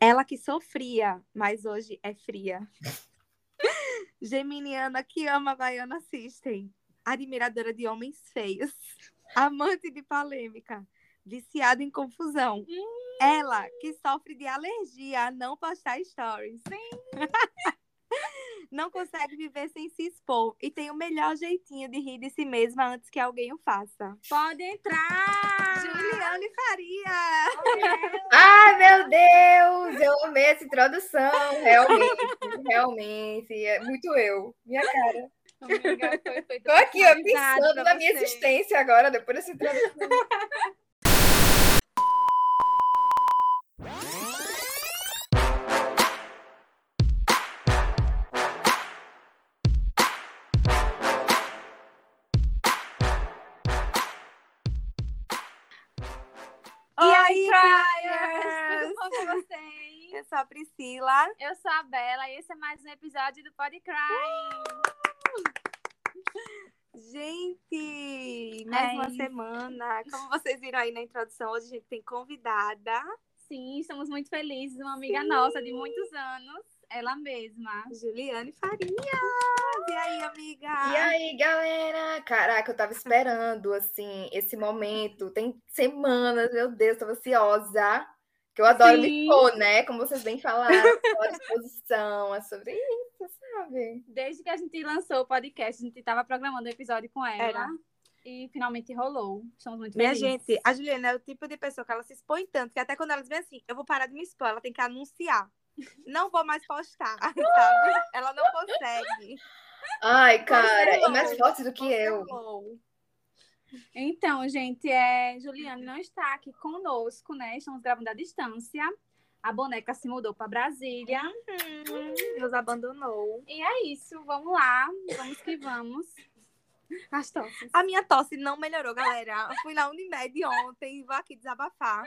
Ela que sofria, mas hoje é fria. Geminiana que ama Baiana System. Admiradora de homens feios. Amante de polêmica. Viciada em confusão. Ela que sofre de alergia a não postar stories. não consegue viver sem se expor e tem o melhor jeitinho de rir de si mesma antes que alguém o faça. Pode entrar! Juliane Faria! Ai, meu Deus! Eu amei essa introdução. Realmente, realmente. É muito eu. Minha cara. Amiga, foi feito Tô aqui, ó, pensando na minha existência agora, depois dessa introdução. Criers! Tudo bom com vocês? Eu sou a Priscila. Eu sou a Bela e esse é mais um episódio do Pod Cry. Gente, mais É uma isso. semana. Como vocês viram aí na introdução, hoje a gente tem convidada, Sim, estamos muito felizes. Uma amiga nossa de muitos anos, ela mesma. Juliane Faria. E aí, amiga? E aí, galera? Caraca, eu tava esperando, assim, esse momento. Tem semanas, meu Deus, tava ansiosa. Que eu adoro expor, né? Como vocês bem falaram, exposição, é sobre isso, sabe? Desde que a gente lançou o podcast, a gente estava programando o episódio com ela. Era. E finalmente rolou. Estamos muito Minha felizes. gente, a Juliana é o tipo de pessoa que ela se expõe tanto que até quando ela diz bem assim, eu vou parar de me expor, ela tem que anunciar. Não vou mais postar, sabe? Ela não consegue. Ai, cara, é mais forte do que eu. Cancelou. Então, gente, é... Juliane não está aqui conosco, né? Estamos gravando à distância. A boneca se mudou para Brasília. Hum, nos abandonou. E é isso, vamos lá. Vamos que vamos. As tosses. A minha tosse não melhorou, galera. Eu fui na Unimed ontem, vou aqui desabafar.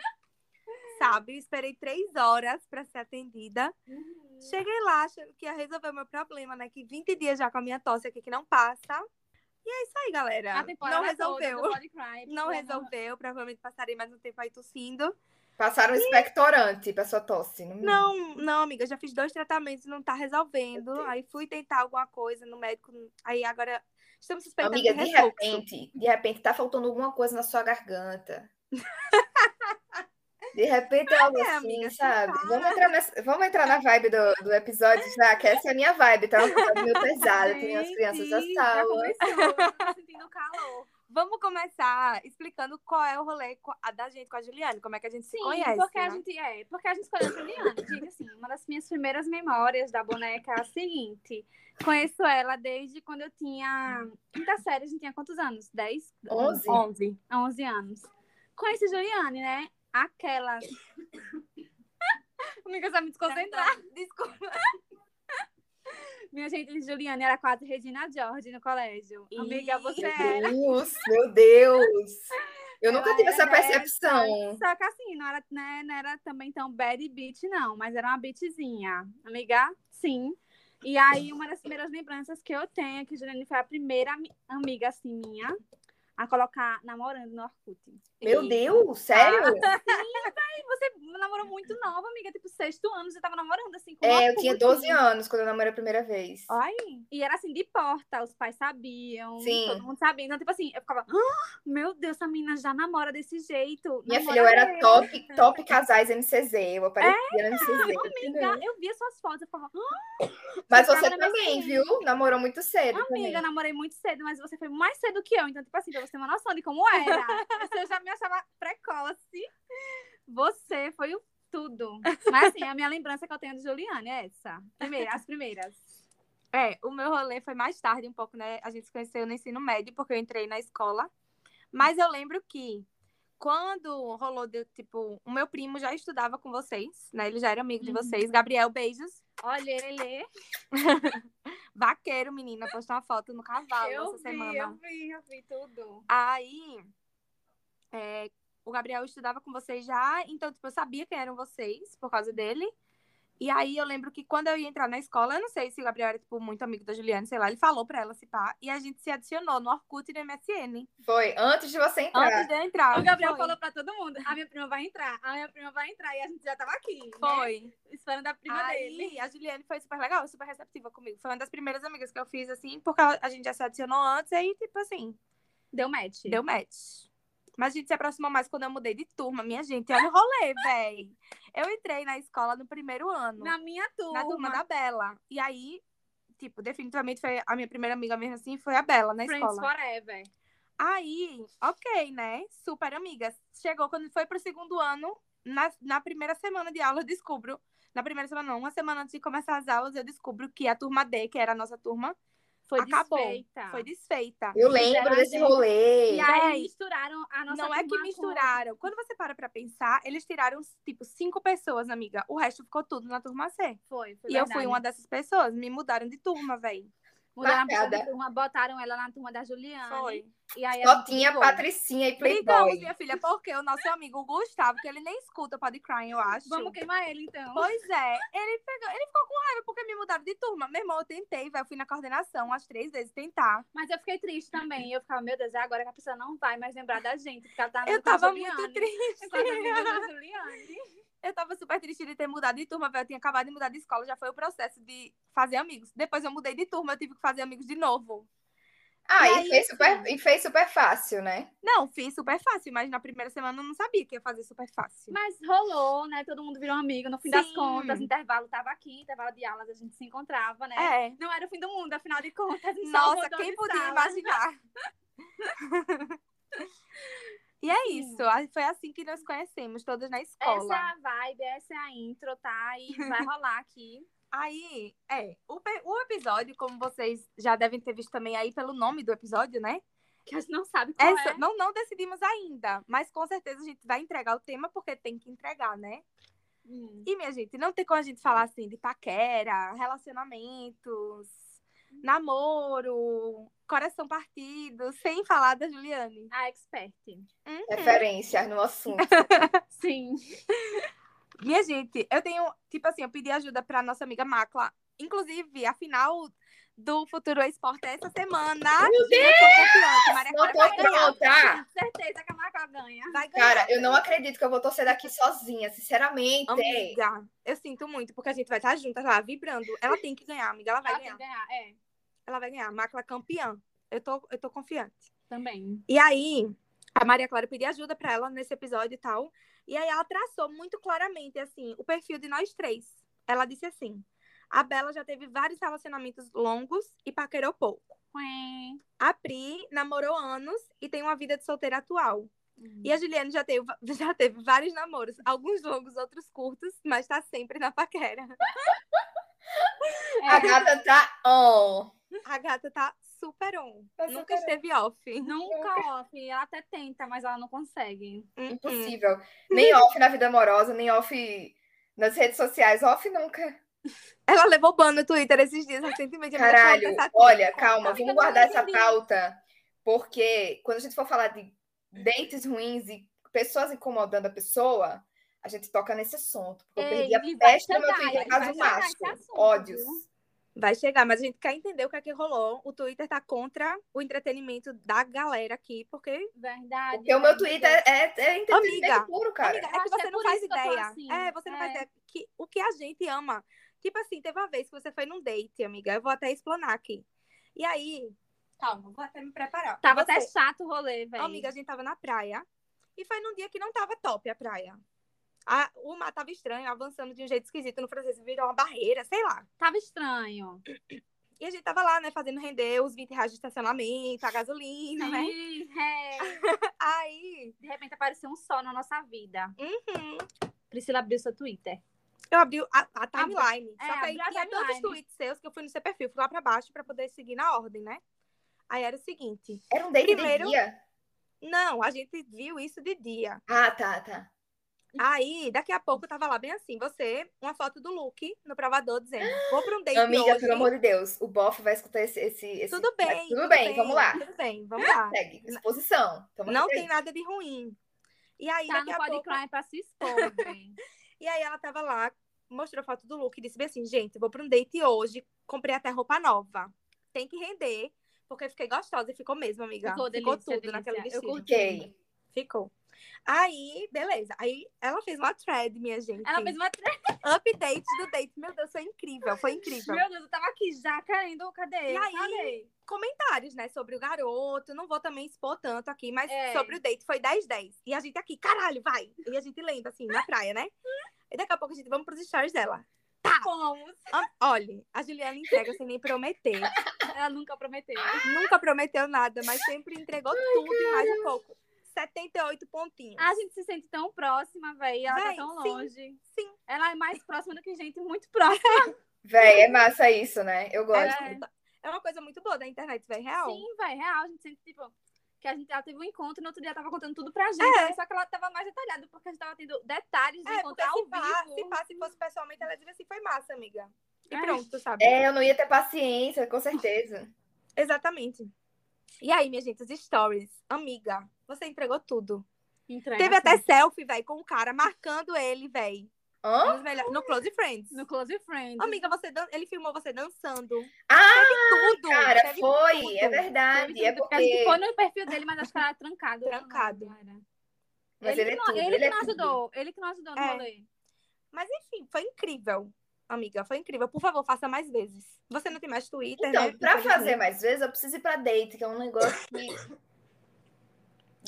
Sabe? Esperei três horas para ser atendida. Cheguei lá, achando que ia resolver o meu problema, né? Que 20 dias já com a minha tosse aqui que não passa. E é isso aí, galera. Não toda resolveu. Pod Cry, Não resolveu. Provavelmente passarei mais um tempo aí tossindo. Passaram um expectorante pra sua tosse. Não, Não, não, amiga, já fiz dois tratamentos e não tá resolvendo. Aí fui tentar alguma coisa no médico. Aí agora estamos suspeitando Amiga, de de repente, de repente tá faltando alguma coisa na sua garganta. De repente é algo É, assim, amiga, se sabe? Vamos entrar, nessa- vamos entrar na vibe do, do episódio já, que essa é a minha vibe, tá? Um episódio meio pesado, tem as crianças já sala. começou, eu tô sentindo calor. Vamos começar explicando qual é o rolê a da gente com a Juliane, como é que a gente se Sim, conhece. porque a né? gente é, porque a gente escolheu a Juliana. Gente, assim, uma das minhas primeiras memórias da boneca é a seguinte. Conheço ela desde quando eu tinha quinta série, a gente tinha quantos anos? 10? Onze? 11. 11 anos. Conheci Juliane, né? Aquela. Amiga, você vai me desconcentrar. Desculpa. Minha gente, Juliane era quase Regina George no colégio. Ih, Amiga, você Meu era. Deus, meu Deus! Eu nunca Ela tive era essa dessa. percepção. Só que assim, não era, né, não era também tão bad beat, não, mas era uma beatzinha. Amiga, sim. E aí, uma das primeiras lembranças que eu tenho é que Juliane foi a primeira ami- amiga, assim, minha, a colocar namorando no Orkut. Meu E- Deus, sério? E você namorou muito nova, amiga, tipo, sexto ano, você tava namorando, assim, com É, eu tinha 12 anos quando eu namorei a primeira vez. Ai, E era assim, de porta, os pais sabiam, Sim. todo mundo sabia. Então, tipo assim, eu ficava, "Ah, meu Deus, essa menina já namora desse jeito. Minha filha, eu era mesmo." top, top casais MCZ. Eu aparecia no MCZ. Amiga, eu via suas fotos, eu ficava, "Ah, Mas você também, viu? Namorou muito cedo Amiga, também. namorei muito cedo, mas você foi mais cedo que eu. Então, tipo assim, pra você ter uma noção de como era. Você já me achava precoce. Você foi o tudo. Mas assim, a minha lembrança que eu tenho de Juliane é essa. Primeira, as primeiras. É, o meu rolê foi mais tarde um pouco, né? A gente se conheceu no ensino médio, porque eu entrei na escola. Mas eu lembro que quando rolou, de, tipo, o meu primo já estudava com vocês, né? Ele já era amigo de Uhum. vocês. Gabriel, beijos. Olha, ele. Vaqueiro, menina, postou uma foto no cavalo Eu essa vi, semana. eu vi, eu vi tudo. Aí, é, o Gabriel estudava com vocês já, então, tipo, eu sabia quem eram vocês por causa dele. E aí eu lembro que quando eu ia entrar na escola, eu não sei se o Gabriel era, tipo, muito amigo da Juliana, sei lá, ele falou pra ela se pá, e a gente se adicionou no Orkut e no MSN. Foi antes de você entrar. Antes de eu entrar. O Gabriel foi. falou pra todo mundo: a minha prima vai entrar, a minha prima vai entrar. E a gente já tava aqui. Né? Foi. Esperando a prima Aí dele. a Juliane foi super legal, super receptiva comigo. Foi uma das primeiras amigas que eu fiz, assim, porque a gente já se adicionou antes, aí, tipo assim, Deu match. deu match. Mas a gente se aproximou mais quando eu mudei de turma, minha gente. Olha o rolê, véi. Eu entrei na escola no primeiro ano. Na minha turma. na turma da Bela. E aí, tipo, definitivamente foi a minha primeira amiga mesmo assim, foi a Bela na Friends escola. Forever. Aí, ok, né? Super amigas. Chegou quando foi pro segundo ano, na, na primeira semana de aula, eu descubro. Na primeira semana, não, uma semana antes de começar as aulas, eu descubro que a turma D, que era a nossa turma, Foi acabou. desfeita. Foi desfeita. Eu lembro desse gente- rolê. E aí Véi, misturaram a nossa não é que misturaram. Quando você para pra pensar, eles tiraram, tipo, cinco pessoas, amiga. O resto ficou tudo na turma C. Foi, foi e eu verdade. fui uma dessas pessoas. Me mudaram de turma, véi. Mudaram Marcada. turma, botaram ela na turma da Juliana. Foi. E aí Só tinha brigou. Patricinha e Brigamos, Playboy. minha filha, porque o nosso amigo Gustavo, que ele nem escuta Pode Cry, eu acho. Vamos queimar ele, então. Pois é, ele, pegou, ele ficou com raiva porque me mudaram de turma. Meu irmão, eu tentei, velho, eu fui na coordenação umas três vezes tentar. Mas eu fiquei triste também. Eu ficava, meu Deus, é agora que a pessoa não vai mais lembrar da gente. Porque ela tá Eu tava muito triste. Com a amiga da Juliane. Eu tava super triste de ter mudado de turma, velho. Eu tinha acabado de mudar de escola, já foi o processo de fazer amigos. Depois eu mudei de turma, eu tive que fazer amigos de novo. Ah, E e, aí, fez super, assim- e fez super fácil, né? Não, fiz super fácil, mas na primeira semana eu não sabia que ia fazer super fácil. Mas rolou, né? Todo mundo virou amigo. No fim das Sim. contas, intervalo tava aqui, intervalo de aulas, a gente se encontrava, né? É. Não era o fim do mundo, afinal de contas. Nossa, quem podia sala. imaginar? e é isso. Foi assim que nós conhecemos, todas na escola. Essa é a vibe, essa é a intro, tá? E vai rolar aqui. Aí, é, o, o episódio, como vocês já devem ter visto também aí pelo nome do episódio, né? Que a gente não sabe qual Essa, é. não, não decidimos ainda, mas com certeza a gente vai entregar o tema porque tem que entregar, né? Hum. E, minha gente, não tem como a gente falar assim de paquera, relacionamentos, namoro, coração partido, sem falar da Juliane. A expert. Uhum. Referência no assunto. Sim. Minha gente, eu tenho, tipo assim, eu pedi ajuda pra nossa amiga Macla. Inclusive, a final do Futuro Esporte é essa semana. Meu Deus! Maria Não Clara tô vai ganhar. pronta! Certeza que a marca ganha. Vai ganhar. Cara, eu não acredito que eu vou torcer daqui sozinha, sinceramente. Amiga, eu sinto muito, porque a gente vai estar juntas lá, vibrando. Tem tem que ganhar, amiga. Ela vai Ela tem ganhar. que ganhar, é. Ela vai ganhar. Macla campeã. Eu tô, eu tô confiante. Também. E aí, a Maria Clara pediu ajuda pra ela nesse episódio e tal. E aí ela traçou muito claramente, assim, o perfil de nós três. Ela disse assim: a Bela já teve vários relacionamentos longos e paquerou pouco. Ué. A Pri namorou anos e tem uma vida de solteira atual. E a Juliane já teve, já teve vários namoros, alguns longos, outros curtos, mas tá sempre na paquera. A gata tá on. A gata tá super on. Tá Nunca super on. esteve off. Nunca off. Ela até tenta, mas ela não consegue. Uhum. Impossível. Nem off na vida amorosa, nem off nas redes sociais. Off nunca. Ela levou ban no Twitter esses dias recentemente. Caralho, dessa olha, calma, vamos guardar essa pauta, porque quando a gente for falar de dates ruins e pessoas incomodando a pessoa, a gente toca nesse assunto. Porque eu Ei, perdi a peste no meu Twitter por causa do assunto, Ódios. Vai chegar, mas a gente quer entender o que é que rolou. O Twitter tá contra o entretenimento da galera aqui, porque. Verdade. Porque o meu. Twitter é, é entretenimento Amiga, puro, cara. Amiga, é que você é não faz ideia. assim. É, você não faz É. ideia. Que, o que a gente ama. Tipo assim, teve uma vez que você foi num date, amiga. Eu vou até explanar aqui. E aí. Calma, vou até me preparar. Tava Você- até chato o rolê, velho. Amiga, a gente tava na praia. E foi num dia que não tava top a praia. A, o mar tava estranho, avançando de um jeito esquisito no francês, virou uma barreira, sei lá. Tava estranho. E a gente tava lá, né, fazendo render os 20 reais de estacionamento, a gasolina, né? Sim, é. Aí, De repente apareceu um sol na nossa vida. uhum, Priscila abriu seu Twitter. eu abri a, a timeline. É, só que aí tinha tantos timeline. tweets seus que eu fui no seu perfil, fui lá pra baixo pra poder seguir na ordem, né? Aí era o seguinte: Era um date Primeiro- de dia? não, a gente viu isso de dia. Ah, tá, tá. Aí, daqui a pouco, tava lá bem assim, você, uma foto do Luke no provador, dizendo, vou pra um date Amiga, hoje. pelo amor de Deus, o Boff vai escutar esse. esse, esse... Tudo Mas bem, Tudo, bem, vamos lá. Tudo bem, vamos lá. Segue. Exposição. Tamo Não tem nada de ruim. E aí, Tá daqui no a Pode pouco... Cry pra se expor. E aí ela tava lá mostrou foto do look e disse bem assim, gente, vou pra um date hoje, comprei até roupa nova. Tem que render, porque fiquei gostosa e ficou mesmo, amiga. Ficou Ficou, delícia, tudo delícia. naquele Eu curti. Ficou. Aí, beleza. Aí ela fez uma thread, minha gente. Ela fez uma update do date. Meu Deus, foi incrível, foi incrível. Meu Deus, eu tava aqui já querendo. Cadê? E aí? Cadê? Comentários, né, sobre o garoto. Não vou também expor tanto aqui, mas É. sobre o date foi 10-10. E a gente aqui, caralho, vai. E a gente lendo, assim, na praia, né? E daqui a pouco a gente, vamos pros stories dela. Fomos. Ah, Olha, a Juliana entrega sem nem prometer. Ela nunca prometeu. Nunca prometeu nada, mas sempre entregou tudo e mais um pouco. 78 pontinhos. A gente se sente tão próxima, velho. Ela Véi, tá tão sim, longe. sim. Ela é mais próxima do que gente muito próxima. Véi, é massa isso, né? Eu gosto. É, é uma coisa muito boa da internet, velho, real. Sim, velho, real. A gente sente, tipo, que a gente ela teve um encontro e no outro dia ela tava contando tudo pra gente. É. Só que ela tava mais detalhada, porque a gente tava tendo detalhes de É, encontrar ao se pá, vivo. se pá, se fosse pessoalmente, ela dizia assim, foi massa, amiga. E É. pronto, sabe? É, eu não ia ter paciência, com certeza. Exatamente. E aí, minha gente, os stories. Amiga, você entregou tudo. Entrega, Teve até assim, selfie, velho, com o cara marcando ele, velho. Melhor- No Close Friends. no Close Friends. Amiga, você dan... ele filmou você dançando. Ah, Teve tudo. cara, teve foi. tudo. É verdade. É porque foi no perfil dele, mas acho que era trancado. Trancado. Não. Mas ele, ele é que não, tudo. ele Ele que é não ajudou. Ele que não ajudou no É. rolê. Mas enfim, foi incrível. Amiga, foi incrível. Por favor, faça mais vezes. Você não tem mais Twitter, Então, né? pra fazer mais vezes, eu preciso ir pra date, que é um negócio que.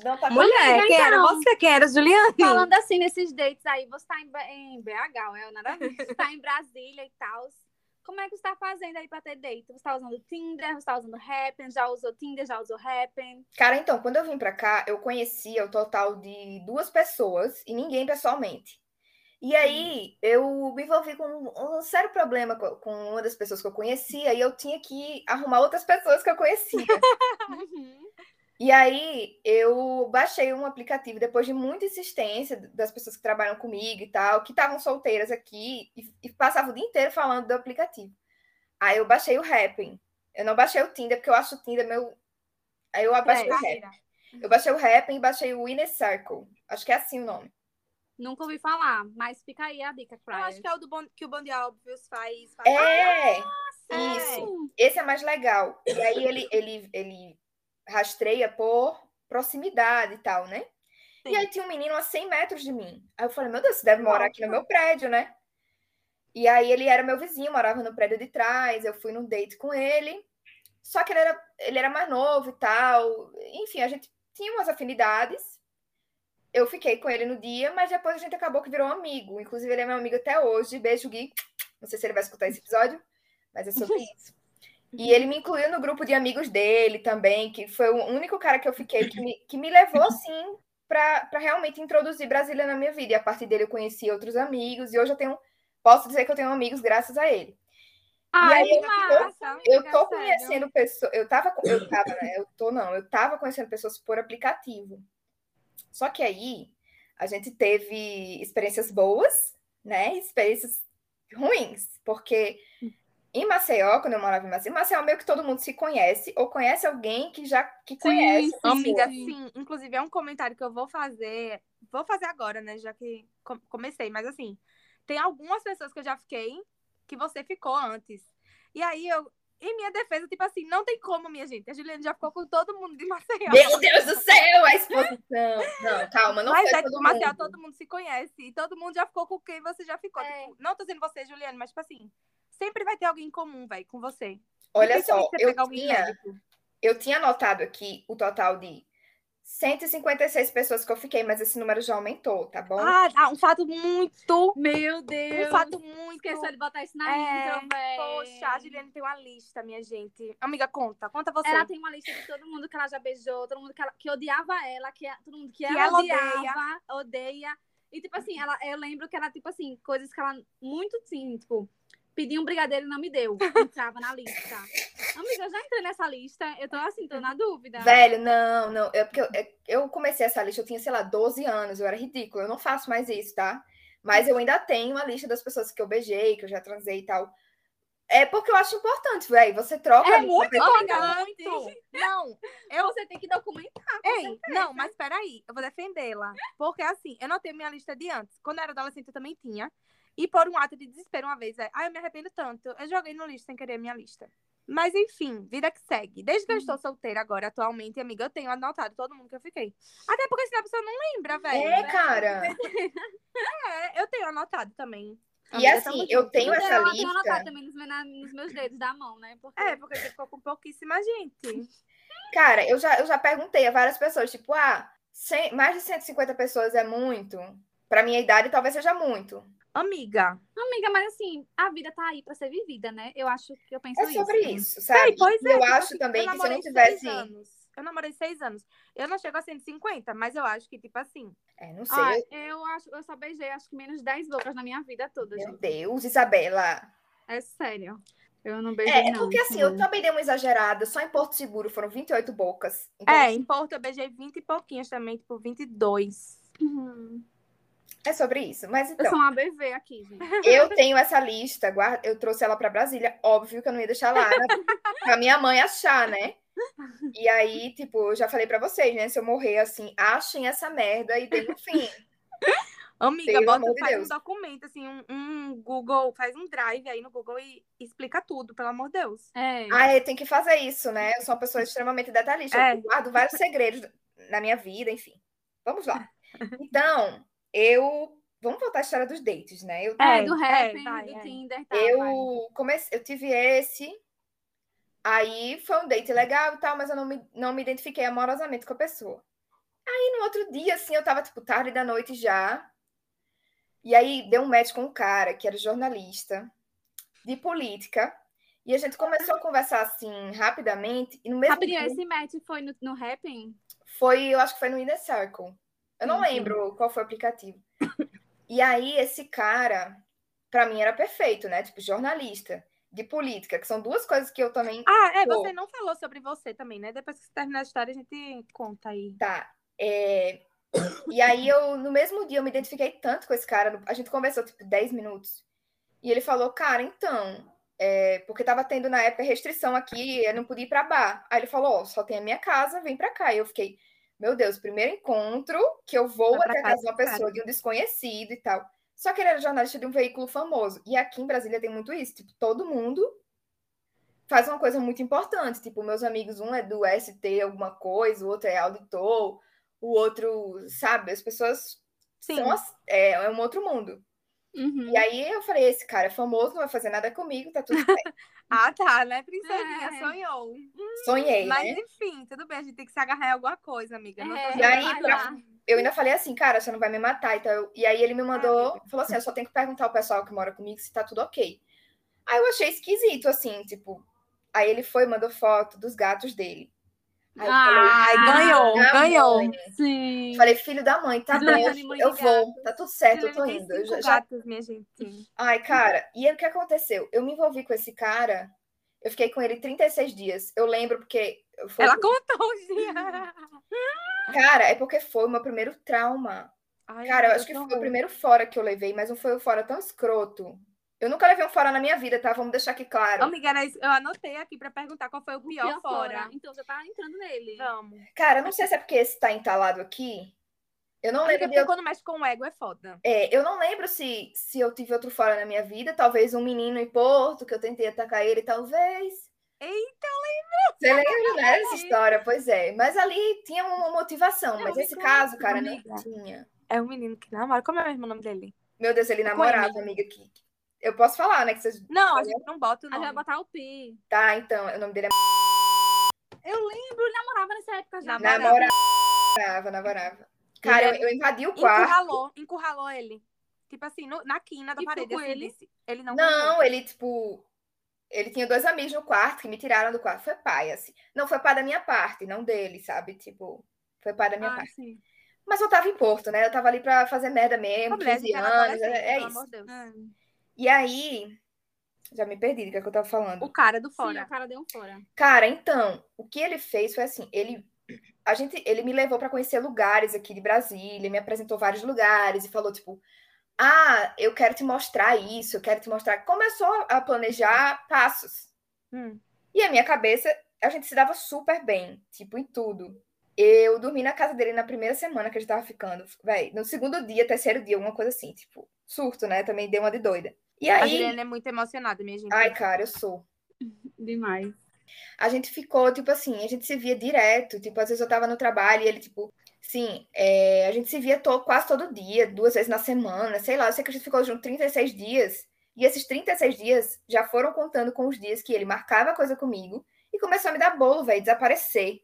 Não tá Mulher, era então. você? Quem era Juliana? Falando assim, nesses dates aí, você tá em, em BH, é nada a ver. Você tá em Brasília e tal. Como é que você tá fazendo aí pra ter date? Você tá usando Tinder, você tá usando Happn, já usou Tinder, já usou Happn? Cara, então, quando eu vim pra cá, eu conhecia o total de duas pessoas e ninguém pessoalmente. E aí, eu me envolvi com um, um sério problema co- com uma das pessoas que eu conhecia e eu tinha que arrumar outras pessoas que eu conhecia. E aí, eu baixei um aplicativo depois de muita insistência das pessoas que trabalham comigo e tal, que estavam solteiras aqui e, e passavam o dia inteiro falando do aplicativo. Aí eu baixei o Happn. Eu não baixei o Tinder, porque eu acho o Tinder meu. Aí eu baixei o Happn. Eu baixei o Happn e baixei o Inner Circle. Acho que é assim o nome. Nunca ouvi falar, mas fica aí a dica, Eu acho que é o do bon... que o Bom Dia Óbvios faz. faz... É! Isso. Esse é mais legal. E aí ele, ele, ele rastreia por proximidade e tal, né? E Sim. aí tinha um menino a 100 metros de mim. Aí eu falei, meu Deus, você deve morar aqui no meu prédio, né? E aí ele era meu vizinho, morava no prédio de trás, eu fui num date com ele. Só que ele era, ele era mais novo e tal. Enfim, a gente tinha umas afinidades. Eu fiquei com ele no dia, mas depois a gente acabou que virou amigo. Inclusive, ele é meu amigo até hoje. Beijo, Gui. Não sei se ele vai escutar esse episódio, mas é sobre isso. E ele me incluiu no grupo de amigos dele também, que foi o único cara que eu fiquei que me, que me levou, assim, para realmente introduzir Brasília na minha vida. E a partir dele eu conheci outros amigos, e hoje eu tenho, posso dizer que eu tenho amigos graças a ele. Ai, aí que eu tô- Eu conhecendo pessoas, eu tava, eu tava, né? Eu tô não, eu tava conhecendo pessoas por aplicativo. Só que aí a gente teve experiências boas, né? Experiências ruins, porque em Maceió, quando eu morava em Maceió, em Maceió meio que todo mundo se conhece ou conhece alguém que já que conhece. sim, Amiga, sim. Inclusive, é um comentário que eu vou fazer. Vou fazer agora, né? Já que com- comecei. Mas assim, tem algumas pessoas que eu já fiquei que você ficou antes. E aí, eu, em minha defesa, tipo assim, não tem como, minha gente. A Juliana já ficou com todo mundo de Maceió. Meu Deus do céu, a exposição. Não, calma, não mas foi é todo que Maceió mundo. todo mundo se conhece. E todo mundo já ficou com quem você já ficou. É. Tipo, não tô dizendo você, Juliana, mas tipo assim, sempre vai ter alguém em comum, velho, com você. Olha só, você eu tinha, eu tinha anotado aqui o total de 156 pessoas que eu fiquei, mas esse número já aumentou, tá bom? Ah, ah, um fato muito. Meu Deus. Um fato muito. Esqueceu de botar isso na É, intro, velho. Poxa, a Juliane tem uma lista, minha gente. Amiga, conta. Conta você. Ela tem uma lista de todo mundo que ela já beijou, todo mundo que, ela- que odiava ela, que é- todo mundo que, Que ela, ela odiava, odeia. E, tipo assim, ela, eu lembro que ela, tipo assim, coisas que ela muito, assim, tipo, pedi um brigadeiro e não me deu. Entrava na lista. Amiga, eu já entrei nessa lista, eu tô assim, tô na dúvida. Velho, não, não. É porque eu, é- eu comecei essa lista, eu tinha, sei lá, 12 anos, eu era ridícula. Eu não faço mais isso, tá? Mas eu ainda tenho a lista das pessoas que eu beijei, que eu já transei e tal. É porque eu acho importante, velho. Você troca. É a lista muito pessoa. importante. Não, eu. Você tem que documentar. Ei, não, mas peraí, eu vou defendê-la. Porque assim, eu não tenho minha lista de antes. Quando eu era adolescente, eu também tinha. E por um ato de desespero uma vez, é, ai, eu me arrependo tanto. Eu joguei no lixo sem querer a minha lista. Mas enfim, vida que segue. Desde que eu estou solteira agora, atualmente, amiga, eu tenho anotado todo mundo que eu fiquei. Até porque senão a pessoa não lembra, velho. É, cara. É, eu tenho anotado também. E Amiga, assim, tamo eu junto. tenho Eu essa tenho anotado lista. também nos, nos meus dedos da mão, né? Porque... É, porque você ficou com pouquíssima gente. Cara, eu já, eu já perguntei a várias pessoas, tipo, ah, cem- mais de 150 pessoas é muito? Pra minha idade, talvez seja muito. Amiga. Amiga, mas assim, a vida tá aí pra ser vivida, né? Eu acho que eu penso É sobre isso. isso, sabe? Ei, pois é, eu tipo acho assim, também eu que se eu não namorei tivesse. anos. Eu namorei seis anos. Eu não chego a 150, mas eu acho que, tipo assim. É, não sei. Ah, eu- eu acho, eu só beijei acho que menos de 10 bocas na minha vida toda, Meu gente. Deus, Isabela. É sério. Eu não beijei, É, é não. porque assim, eu também dei uma exagerada. Só em Porto Seguro foram 28 bocas. Então, É, em Porto eu beijei 20 e pouquinhos também, tipo 22. Uhum. É sobre isso. Mas Eu então, sou uma BV aqui, gente. eu tenho essa lista, guarda- eu trouxe ela pra Brasília. Óbvio que eu não ia deixar lá, né? pra minha mãe achar, né? E aí, tipo, eu já falei pra vocês, né? Se eu morrer assim, achem essa merda e deem um fim. Amiga, Pelo bota, amor de faz Deus. um documento, assim, um, um Google, faz um drive aí no Google e explica tudo, pelo amor de Deus. É. Ah, eu tenho que fazer isso, né? Eu sou uma pessoa extremamente detalhista. É. Eu guardo vários segredos na minha vida, enfim. Vamos lá. Então, eu. Vamos voltar à história dos dates, né? Eu, É, É, do é, rap, vai, do é. Tinder, tá, vai. eu comecei, eu tive esse. Aí foi um date legal e tal, mas eu não me, não me identifiquei amorosamente com a pessoa. Aí no outro dia, assim, eu tava, tipo, tarde da noite já. E aí deu um match com um cara que era jornalista de política. E a gente começou a conversar assim rapidamente. E no mesmo Rapidinho, dia, esse match foi no, no Rapping? foi, eu acho que foi no Inner Circle. Eu não sim. lembro qual foi o aplicativo. E aí, esse cara, pra mim, era perfeito, né? Tipo, jornalista, de política, que são duas coisas que eu também. Ah, é, você não falou sobre você também, né? Depois que você terminar a história, a gente conta aí. Tá. é, E aí, eu, no mesmo dia, eu me identifiquei tanto com esse cara. A gente conversou, tipo, 10 minutos. E ele falou, cara, então. é, Porque tava tendo na época restrição aqui, eu não podia ir pra bar. Aí ele falou, ó, só tem a minha casa, vem pra cá. E eu fiquei, meu Deus, primeiro encontro que eu vou até a casa de uma do cara. pessoa, de um desconhecido e tal. Só que ele era jornalista de um veículo famoso. E aqui em Brasília tem muito isso. Tipo, todo mundo faz uma coisa muito importante. Tipo, meus amigos, um é do ST alguma coisa, o outro é auditor, o outro, sabe? As pessoas Sim. são as- é, é um outro mundo. Uhum. E aí eu falei, esse cara é famoso, não vai fazer nada comigo, tá tudo bem. Ah, tá, né, princesinha? É. Sonhou. Sonhei, Mas né? enfim, tudo bem, a gente tem que se agarrar em alguma coisa, amiga. Não tô É, E aí, pra-. Eu ainda falei assim, cara, você não vai me matar. Então, eu- E aí ele me mandou, falou assim, eu só tenho que perguntar ao pessoal que mora comigo se tá tudo ok. Aí eu achei esquisito, assim, tipo. Aí ele foi e mandou foto dos gatos dele. Aí Ai, Ah, ganhou, ganhou. mãe. Sim. Falei, filho da mãe, tá bem, mãe eu, vou, tá tudo certo, eu tô indo. Eu já- já gatos, minha gente. Ai, cara, e aí o que aconteceu? Eu me envolvi com esse cara, eu fiquei com ele 36 dias. Eu lembro porque. Foi, Ela contou os dias. Cara, é porque foi o meu primeiro trauma. Ai, Cara, eu acho que foi o primeiro fora que eu levei, mas não foi um fora tão escroto. Eu nunca levei um fora na minha vida, tá? Vamos deixar aqui claro. Amiga, era isso. eu anotei aqui pra perguntar qual foi o O pior, fora. Então você tá entrando nele. Vamos. Cara, eu não sei se é porque esse tá entalado aqui. Eu não Amiga, lembro de porque eu, quando mexe com o ego é foda. é, eu não lembro se, se eu tive outro fora na minha vida. Talvez um menino em Porto, que eu tentei atacar ele, talvez. Eita, Você lembra, né, dessa história? Pois é. Mas ali tinha uma motivação. Mas esse caso, cara, não amiga. tinha. É um menino que namora. Como é mesmo o nome dele? Meu Deus, ele namorava, amiga. Que... Eu posso falar, né? Que vocês... Não, a gente não bota o A gente nome. vai botar o Pi. Tá, então, o nome dele é Eu lembro, ele namorava nessa época já. Namorava. Namorava, namorava. Cara, eu, eu invadi o quarto. Encurralou, encurralou ele. Tipo assim, no- na quina da E parede. assim, ele? disse. Ele não Não, ele, tipo. Ele tinha dois amigos no quarto que me tiraram do quarto. Foi pai, assim. Não foi pai da minha parte, não dele, sabe? Tipo, foi pai da minha Ah, parte. sim. Mas eu tava em Porto, né? Eu tava ali pra fazer merda mesmo, Mulher, 15 gente era anos, é, é pelo isso. amor de Deus. É. E aí. Já me perdi do que, é que eu tava falando. O cara do Sim, fora. o cara deu um fora. Cara, então, o que ele fez foi assim, ele a gente, ele me levou para conhecer lugares aqui de Brasília, me apresentou vários lugares e falou tipo, ah, eu quero te mostrar isso, eu quero te mostrar. Começou a planejar passos. Hum. E a minha cabeça, a gente se dava super bem, tipo, em tudo. Eu dormi na casa dele na primeira semana que a gente tava ficando. Véi, no segundo dia, terceiro dia, alguma coisa assim, tipo, surto, né? Também deu uma de doida. E A aí. Juliana é muito emocionada, minha gente. Ai, cara, eu sou. Demais. A gente ficou, tipo assim, a gente se via direto. Tipo, às vezes eu tava no trabalho e ele, tipo, sim, é, a gente se via to- quase todo dia, duas vezes na semana, sei lá. Eu sei que a gente ficou junto 36 dias. E esses 36 dias já foram contando com os dias que ele marcava coisa comigo e começou a me dar bolo, velho, desaparecer.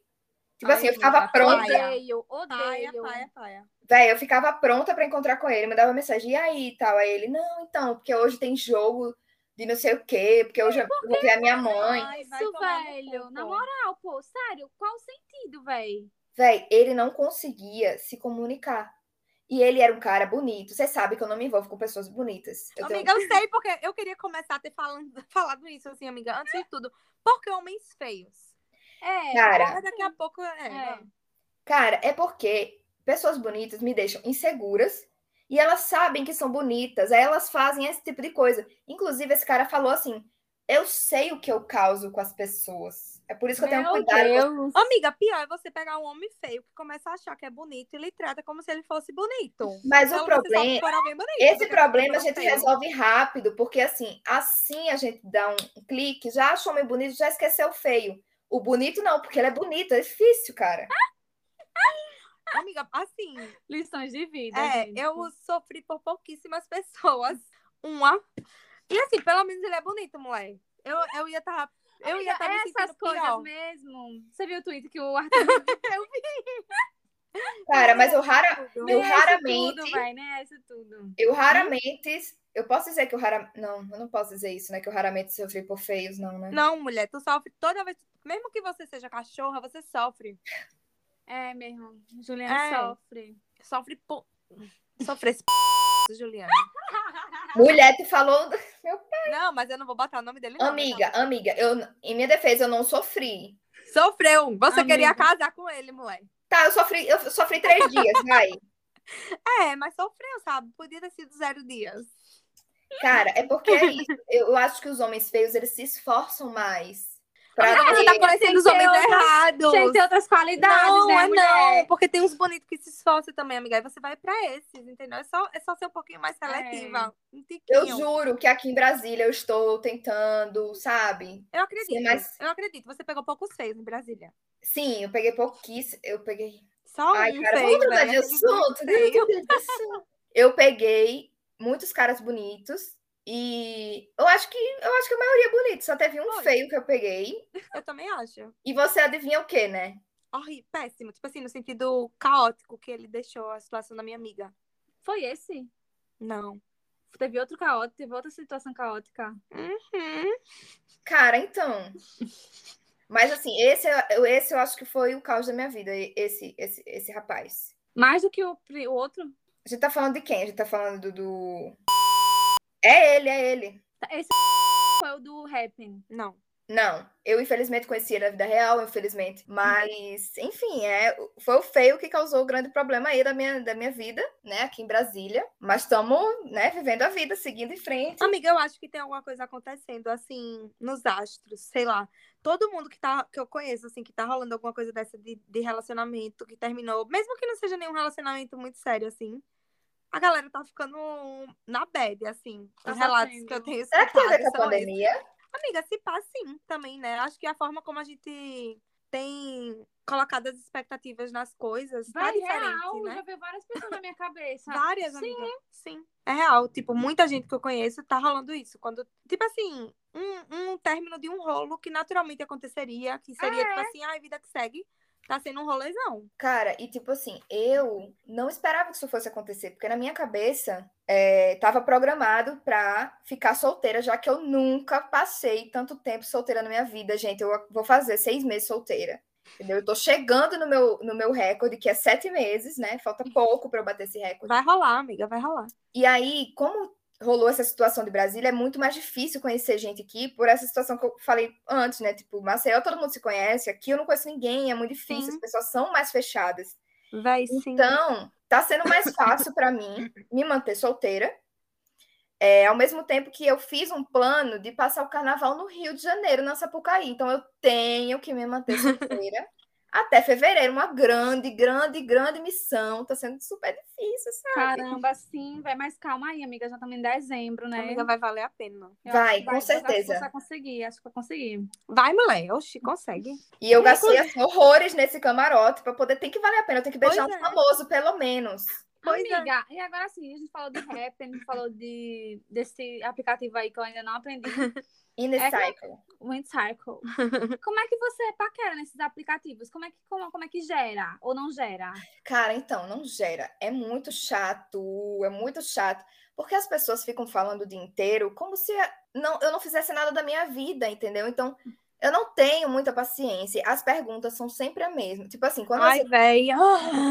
Tipo Ai, assim, eu ficava pronta. Odeio, odeio. paia, paia. Véi, eu ficava pronta pra encontrar com ele, mandava mensagem, e aí e tal. Aí ele, não, então, porque hoje tem jogo de não sei o quê, porque hoje eu vou ver a minha mãe. Isso, velho. Na moral, pô, sério, qual o sentido, velho? Véi, ele não conseguia se comunicar. E ele era um cara bonito. Você sabe que eu não me envolvo com pessoas bonitas. Eu tenho- Amiga, eu sei porque eu queria começar a ter falando, falado isso, assim, amiga, antes de tudo. Porque homens feios. É, Cara, daqui a pouco é. É. Cara, é porque pessoas bonitas me deixam inseguras e elas sabem que são bonitas, aí elas fazem esse tipo de coisa. Inclusive, esse cara falou assim: eu sei o que eu causo com as pessoas. É por isso que eu tenho Meu cuidado. Deus. Amiga, pior é você pegar um homem feio que começa a achar que é bonito e ele trata como se ele fosse bonito. Mas o Então, só problema. bonito, Esse porque problema a gente feio. resolve rápido, porque assim, assim a gente dá um clique, já achou homem bonito, já esqueceu o feio. O bonito não, porque ele é bonito, é difícil, cara. Amiga, assim, Lições de vida, é, gente. eu sofri por pouquíssimas pessoas. Uma. E assim, pelo menos ele é bonito, mulher. Eu, eu ia estar. eu ia estar me Essas coisas pior. mesmo. Você viu o tweet que o Arthur Cara, mas eu, rara, eu é raramente. tudo, vai, nem é isso tudo. Eu raramente. Eu posso dizer que eu raramente. Não, eu não posso dizer isso, né? Que eu raramente sofri por feios, não, né? Não, mulher, tu sofre toda vez. Mesmo que você seja cachorra, você sofre. É mesmo. Juliana É. sofre. Sofre por. Sofre esse p... Juliana. Mulher, tu falou. Não, mas eu não vou botar o nome dele, não. Amiga, amiga, eu, em minha defesa, eu não sofri. Sofreu. Você Amiga. queria casar com ele, mulher. Tá, eu sofri, eu sofri três dias, vai. É, mas sofreu, sabe? Podia ter sido zero dias. Cara, é porque é isso. Eu acho que os homens feios, eles se esforçam mais. Pra Amiga, você ter- tá conhecendo que os homens outras- errados. Tem que ter outras qualidades, não, né, é mulher? não, porque tem uns bonitos que se esforçam também, amiga. Aí você vai pra esses, entendeu? É só, é só ser um pouquinho mais seletiva. Um Eu juro que aqui em Brasília eu estou tentando, sabe? Eu acredito. Sim, mas- Eu acredito. Você pegou poucos feios em Brasília. Sim, eu peguei pouquíssimo. Eu peguei. Só Ai, um cara, feio, vamos mudar né? de assunto. Eu peguei muitos caras bonitos e eu acho que eu acho que a maioria é bonita. Só teve um Foi. feio que eu peguei. Eu também acho. E você adivinha o quê, né? Horrível, péssimo. Tipo assim, no sentido caótico que ele deixou a situação da minha amiga. Foi esse? Não. Teve outro caótico, teve outra situação caótica. Uhum. Cara, então. Mas assim, esse, eu- esse eu acho que foi o caos da minha vida, esse, esse, esse rapaz. Mais do que o, o outro? A gente tá falando de quem? A gente tá falando do. É ele, é ele. Esse foi o do Happn. Não. Não, eu infelizmente conheci ele na vida real, infelizmente. Mas, enfim, é, foi o feio que causou o grande problema aí da minha, da minha vida, né, aqui em Brasília. Mas estamos, né, vivendo a vida, seguindo em frente. Amiga, eu acho que tem alguma coisa acontecendo, assim, nos astros, sei lá. Todo mundo que, tá, que eu conheço, assim, que tá rolando alguma coisa dessa de, de relacionamento, que terminou, mesmo que não seja nenhum relacionamento muito sério, assim, a galera tá ficando na bad, assim. Tá Os relatos sofrendo. que eu tenho Será que tem a ver escutado com a são esses. pandemia? Amiga, se pá, sim, também, né? Acho que a forma como a gente tem colocado as expectativas nas coisas tá Vai, diferente, real, né? já veio várias pessoas na minha cabeça. Várias, Sim. amiga. Sim. É real. Tipo, muita gente que eu conheço tá rolando isso. Quando, tipo assim, um, um término de um rolo que naturalmente aconteceria, que seria, É. tipo assim, ai, vida que segue, tá sendo um rolezão. Cara, e tipo assim, eu não esperava que isso fosse acontecer, porque na minha cabeça é, tava programado pra ficar solteira, já que eu nunca passei tanto tempo solteira na minha vida, gente. Eu vou fazer seis meses solteira. Entendeu? Eu tô chegando no meu, no meu recorde, que é sete meses, né? Falta pouco pra eu bater esse recorde. Vai rolar, amiga, vai rolar. E aí, como rolou essa situação de Brasília, é muito mais difícil conhecer gente aqui por essa situação que eu falei antes, né? Tipo, Maceió todo mundo se conhece, aqui eu não conheço ninguém, é muito difícil, Sim. as pessoas são mais fechadas. Vai sim. Então, tá sendo mais fácil para mim me manter solteira. É, ao mesmo tempo que eu fiz um plano de passar o carnaval no Rio de Janeiro, na Sapucaí. Então, eu tenho que me manter solteira até fevereiro, uma grande, grande, grande missão. Tá sendo super difícil, sabe? Caramba, sim, vai, mas calma aí, amiga, já estamos em dezembro, né? Amiga, vai valer a pena. Eu Vai, com mas acho que certeza. Você vai conseguir, acho que vai conseguir. Vai, mulher. Oxi, consegue. E eu gastei assim, horrores nesse camarote para poder. Tem que valer a pena, eu tenho que beijar Pois um é. famoso, pelo menos. Pois é. Amiga, e agora sim, a gente falou de rap, a gente falou de, desse aplicativo aí que eu ainda não aprendi, In the É que- cycle. Wind Circle. Como é que você paquera nesses aplicativos? Como é que, como, como é que gera ou não gera? Cara, então, não gera. É muito chato, é muito chato. Porque as pessoas ficam falando o dia inteiro como se não, eu não fizesse nada da minha vida, entendeu? Então, eu não tenho muita paciência. As perguntas são sempre a mesma. Tipo assim, quando Ai, você, véia.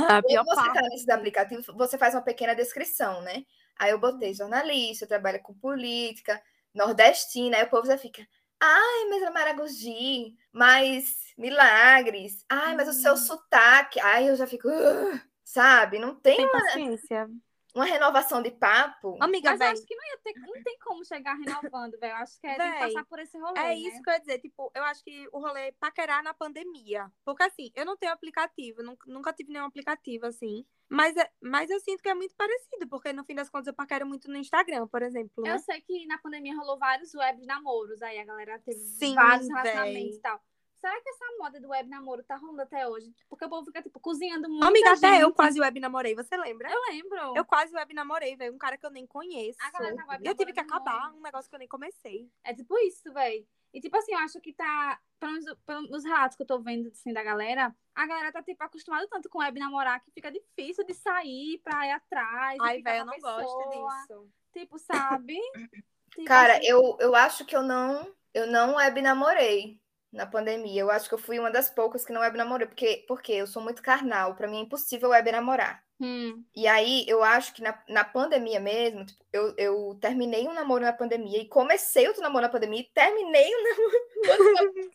A pior quando você tá parte. nesses aplicativos, você faz uma pequena descrição, né? Aí eu botei jornalista, eu trabalho com política, nordestina, aí o povo já fica. Ai, mas é Maragogi, mas milagres. Ai, mas o seu Hum. sotaque. Ai, eu já fico. "Ugh", sabe? Não tem Tem paciência. Uma renovação de papo. Amiga, Mas véi. acho que não ia ter, não tem como chegar renovando, velho. Acho que é, tem que Véi, passar por esse rolê, É né? isso que eu ia dizer, tipo, eu acho que o rolê é paquerar na pandemia. Porque assim, eu não tenho aplicativo, nunca, nunca tive nenhum aplicativo assim. Mas, é- mas eu sinto que é muito parecido, porque no fim das contas eu paquero muito no Instagram, por exemplo, né? Eu sei que na pandemia rolou vários web namoros, aí a galera teve Sim, vários véi. relacionamentos e tal. Será que essa moda do web namoro tá rolando até hoje? Porque o povo fica, tipo, cozinhando muito. Amiga, até eu quase web namorei, você lembra? Eu lembro. Eu quase web namorei, velho, um cara que eu nem conheço. A galera tá web eu tive que acabar um negócio que eu nem comecei. É tipo isso, velho. E tipo assim, eu acho que tá. Pelo menos pelos relatos que eu tô vendo assim, da galera, a galera tá, tipo, acostumada tanto com web namorar que fica difícil de sair pra ir atrás. Ai, velho, eu não gosto pessoa. disso. Tipo, sabe? Tipo Cara, assim, eu, eu acho que eu não, eu não web namorei na pandemia. Eu acho que eu fui uma das poucas que não web namorei, porque, porque eu sou muito carnal. Pra mim é impossível web namorar. hum, E aí, eu acho que na, na pandemia mesmo, tipo, eu, eu terminei um namoro na pandemia e comecei outro namoro na pandemia e terminei um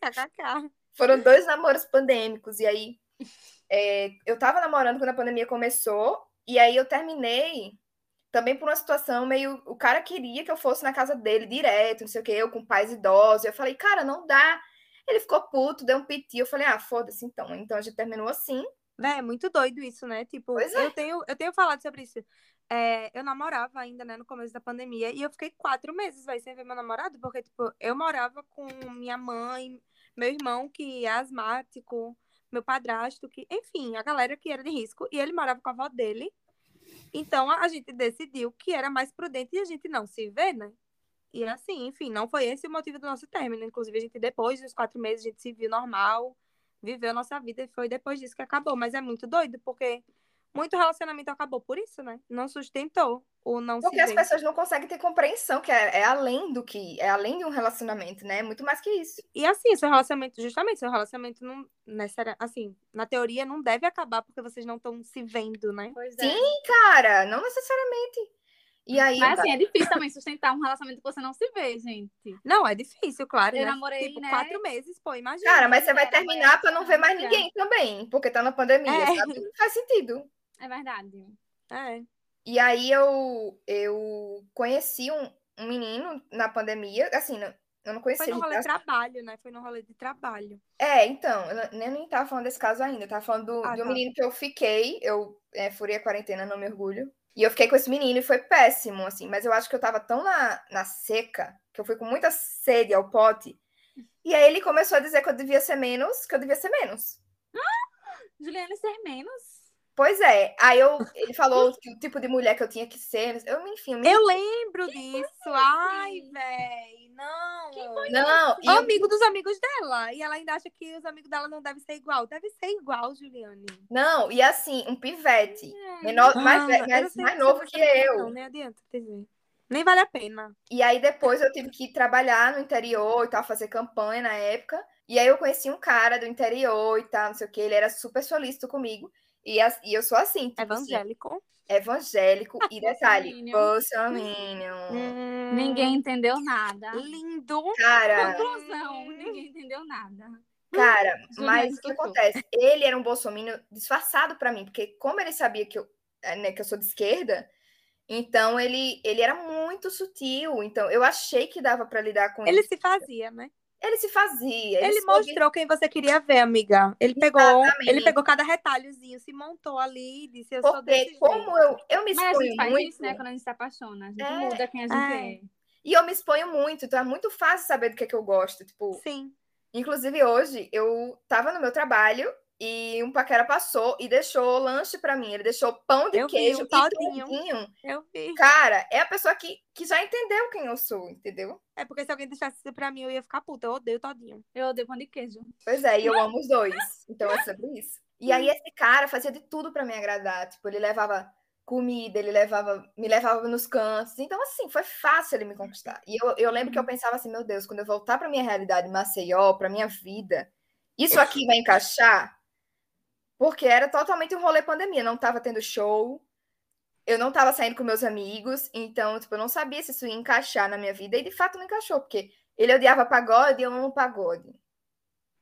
KKK. Foram dois namoros pandêmicos. E aí, é, eu tava namorando quando a pandemia começou. E aí, eu terminei também por uma situação meio. O cara queria que eu fosse na casa dele direto, não sei o quê, eu com pais idosos. Eu falei, cara, não dá. Ele ficou puto, deu um piti. Eu falei, ah, foda-se então. Então a gente terminou assim. Véi, é muito doido isso, né? Tipo, Pois é. eu, tenho, eu tenho falado sobre isso. É, eu namorava ainda, né, no começo da pandemia, e eu fiquei quatro meses, vai, sem ver meu namorado, porque, tipo, eu morava com minha mãe, meu irmão, que é asmático, meu padrasto, que, enfim, a galera que era de risco, e ele morava com a avó dele. Então, a, gente decidiu que era mais prudente a gente não se ver, né? E assim, enfim, não foi esse o motivo do nosso término. Inclusive, a gente, depois dos quatro meses, a gente se viu normal, viveu a nossa vida, e foi depois disso que acabou. Mas é muito doido, porque muito relacionamento acabou por isso, né? Não sustentou o não Porque se as pessoas não conseguem ter compreensão, que é, é além do que. É além de um relacionamento, né? É muito mais que isso. E assim, seu relacionamento, justamente, seu relacionamento não, necessari- assim, na teoria não deve acabar porque vocês não estão se vendo, né? pois é. Sim, Cara, não necessariamente. E aí. Mas assim, é difícil também sustentar um relacionamento que você não se vê, gente. Não, é difícil, claro, Eu né? namorei, tipo, né? quatro meses, pô, imagina. Cara, mas você vai Era, terminar para não ver mais ninguém também, porque tá na pandemia, É. sabe? Não faz sentido. É verdade. É. E aí eu, eu conheci um, um menino na pandemia, assim, não- eu não conhecia. Foi no rolê de trabalho, né? Foi no rolê de trabalho. É, então, eu eu nem tava falando desse caso ainda, eu tava falando do, Ah, de um tá. menino que eu fiquei, eu é, furei a quarentena, não me orgulho. E eu fiquei com esse menino e foi péssimo, assim, mas eu acho que eu tava tão na, na seca, que eu fui com muita sede ao pote, e aí ele começou a dizer que eu devia ser menos, que eu devia ser menos. Juliana ser menos. Pois é, aí eu, ele falou que o tipo de mulher que eu tinha que ser, eu, enfim, eu me... Eu lembro disso. Ai, véi, não. Não, e É o- amigo dos amigos dela. E ela ainda acha que os amigos dela não devem ser igual. Deve ser igual, Juliane. não, e assim, um pivete, menor, mais, Ah, mais, mais se novo que eu. Não, nem adianta dizer. Nem vale a pena. E aí depois eu tive que trabalhar no interior e tal, fazer campanha na época. E aí eu conheci um cara do interior e tal, não sei o que, ele era super solícito comigo. E, as- e eu sou assim, tipo assim, Evangélico. evangélico. E detalhe, Bolsominion. bolsominion. Hum, Ninguém entendeu nada. Lindo. Cara, Conclusão, ninguém entendeu nada. cara, Juliana mas o que acontece? Ele era um bolsominion disfarçado pra mim, porque como ele sabia que eu, eh, né, que eu sou de esquerda, então ele, ele era muito sutil. Então eu achei que dava pra lidar com Ele isso. se fazia, né? Ele se fazia. Ele, soube- mostrou quem você queria ver, amiga. Ele pegou, ele pegou cada retalhozinho, se montou ali e disse, eu sou Porque desse como jeito. eu, eu me Mas a exponho gente faz muito. isso, né? Quando a gente se apaixona. A gente É. muda quem a gente É. é. E eu me exponho muito, então é muito fácil saber do que, é que eu gosto. Tipo, Sim. inclusive hoje eu tava no meu trabalho e um paquera passou e deixou lanche pra mim. Ele deixou pão de Eu vi, queijo um e todinho. todinho. Eu vi. Cara, é a pessoa que, que já entendeu quem eu sou, entendeu? É porque se alguém deixasse isso pra mim, eu ia ficar puta. Eu odeio todinho. Eu odeio pão de queijo. Pois é, e eu amo os dois. Então é sobre isso. E aí esse cara fazia de tudo pra me agradar. Tipo, ele levava comida, ele levava, me levava nos cantos. Então, assim, foi fácil ele me conquistar. E eu, eu lembro que eu pensava assim, meu Deus, quando eu voltar pra minha realidade Maceió, pra minha vida, isso aqui vai encaixar? Porque era totalmente um rolê pandemia, não tava tendo show, eu não tava saindo com meus amigos, então, tipo, eu não sabia se isso ia encaixar na minha vida, e de fato não encaixou, porque ele odiava pagode e eu amo pagode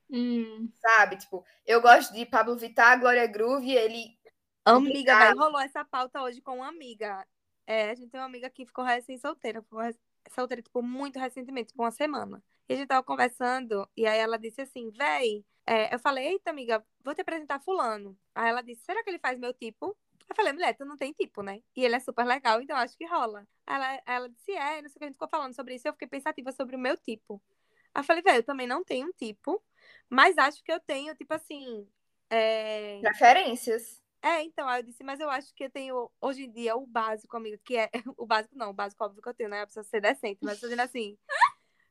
Hum. sabe? Tipo, eu gosto de Pablo Vittar, Glória Groove, ele. Amiga, vai, rolou essa pauta hoje com uma amiga. É, a gente tem uma amiga que ficou recém-solteira. Ficou rec- solteira, tipo, muito recentemente, tipo, uma semana. E a gente tava conversando, e aí ela disse assim, véi, é, eu falei, eita, amiga, vou te apresentar fulano. Aí ela disse, será que ele faz meu tipo? Eu falei, mulher, tu não tem tipo, né? E ele é super legal, então acho que rola. Ela, ela disse, é, não sei o que a gente ficou falando sobre isso, eu fiquei pensativa sobre o meu tipo. Aí eu falei, velho, eu também não tenho um tipo, mas acho que eu tenho, tipo assim, é... Preferências. É, então, aí eu disse, mas eu acho que eu tenho hoje em dia o básico, amiga, que é. O básico não, o básico óbvio que eu tenho, né? Precisa ser decente, mas tô dizendo assim.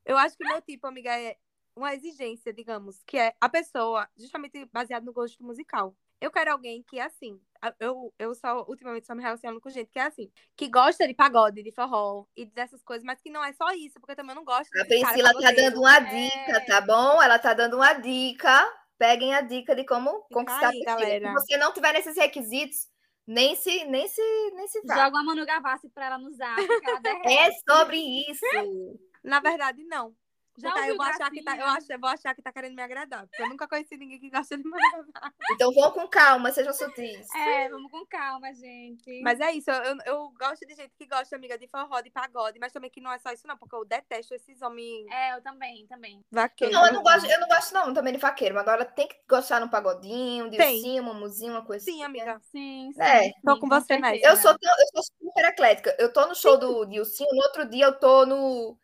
Eu acho que o meu tipo, amiga, é uma exigência, digamos, que é a pessoa, justamente baseado no gosto musical. Eu quero alguém que é assim. Eu, eu só, ultimamente, só me relaciono com gente que é assim, que gosta de pagode, de forró e dessas coisas, mas que não é só isso, porque eu também não gosto A Priscila tá dando uma É. dica, tá bom? Ela tá dando uma dica. Peguem a dica de como conquistar a aí, galera. Se você não tiver nesses requisitos, nem se, nem se, nem se vá. Joga uma Manu Gavassi pra ela no zap, que ela derrete. É sobre isso. Na verdade, não. Já aí eu vou achar que tá, eu, acho, eu vou achar que tá querendo me agradar. Porque eu nunca conheci ninguém que gosta de me agradar. Então vão com calma, sejam sutis. É, vamos com calma, gente. Mas é isso, eu, eu gosto de gente que gosta, amiga, de forró, de pagode, mas também que não é só isso, não, porque eu detesto esses homens É, eu também, também. vaqueiros. Não, eu não gosto, eu não gosto não também de vaqueiro, mas agora tem que gostar no pagodinho, de ursinho, uma muzinha, uma coisa Sim, assim. amiga. Sim, sim. É, tô sim, com você certeza. nessa. Eu sou, eu sou super eclética. Eu tô no show do Dilcinho, no outro dia eu tô no,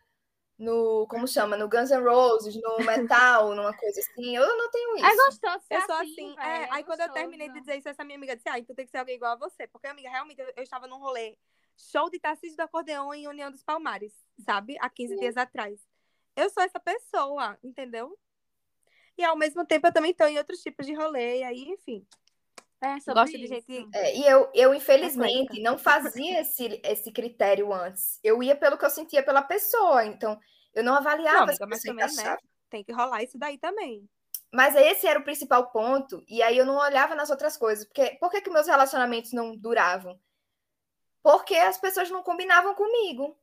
no. Como chama? No Guns N' Roses, no metal, numa coisa assim. Eu não tenho isso. É gostoso ser Eu sou assim, assim, é, é aí quando eu terminei de dizer isso, essa minha amiga disse, ah, então tem que ser alguém igual a você. Porque, amiga, realmente, eu, eu estava num rolê, show de Tarcísio do Acordeão em União dos Palmares, sabe? Há 15 dias atrás. Eu sou essa pessoa, entendeu? E ao mesmo tempo eu também tô em outros tipos de rolê, e aí, enfim. É, Gosto de gente É, e eu, eu, infelizmente, Eclética. não fazia esse, esse critério antes. Eu ia pelo que eu sentia pela pessoa. Então, eu não avaliava Não, se amiga, mas também, né? Tem que rolar isso daí também. Mas esse era o principal ponto, e aí eu não olhava nas outras coisas. Porque, por que, que meus relacionamentos não duravam? Porque as pessoas não combinavam comigo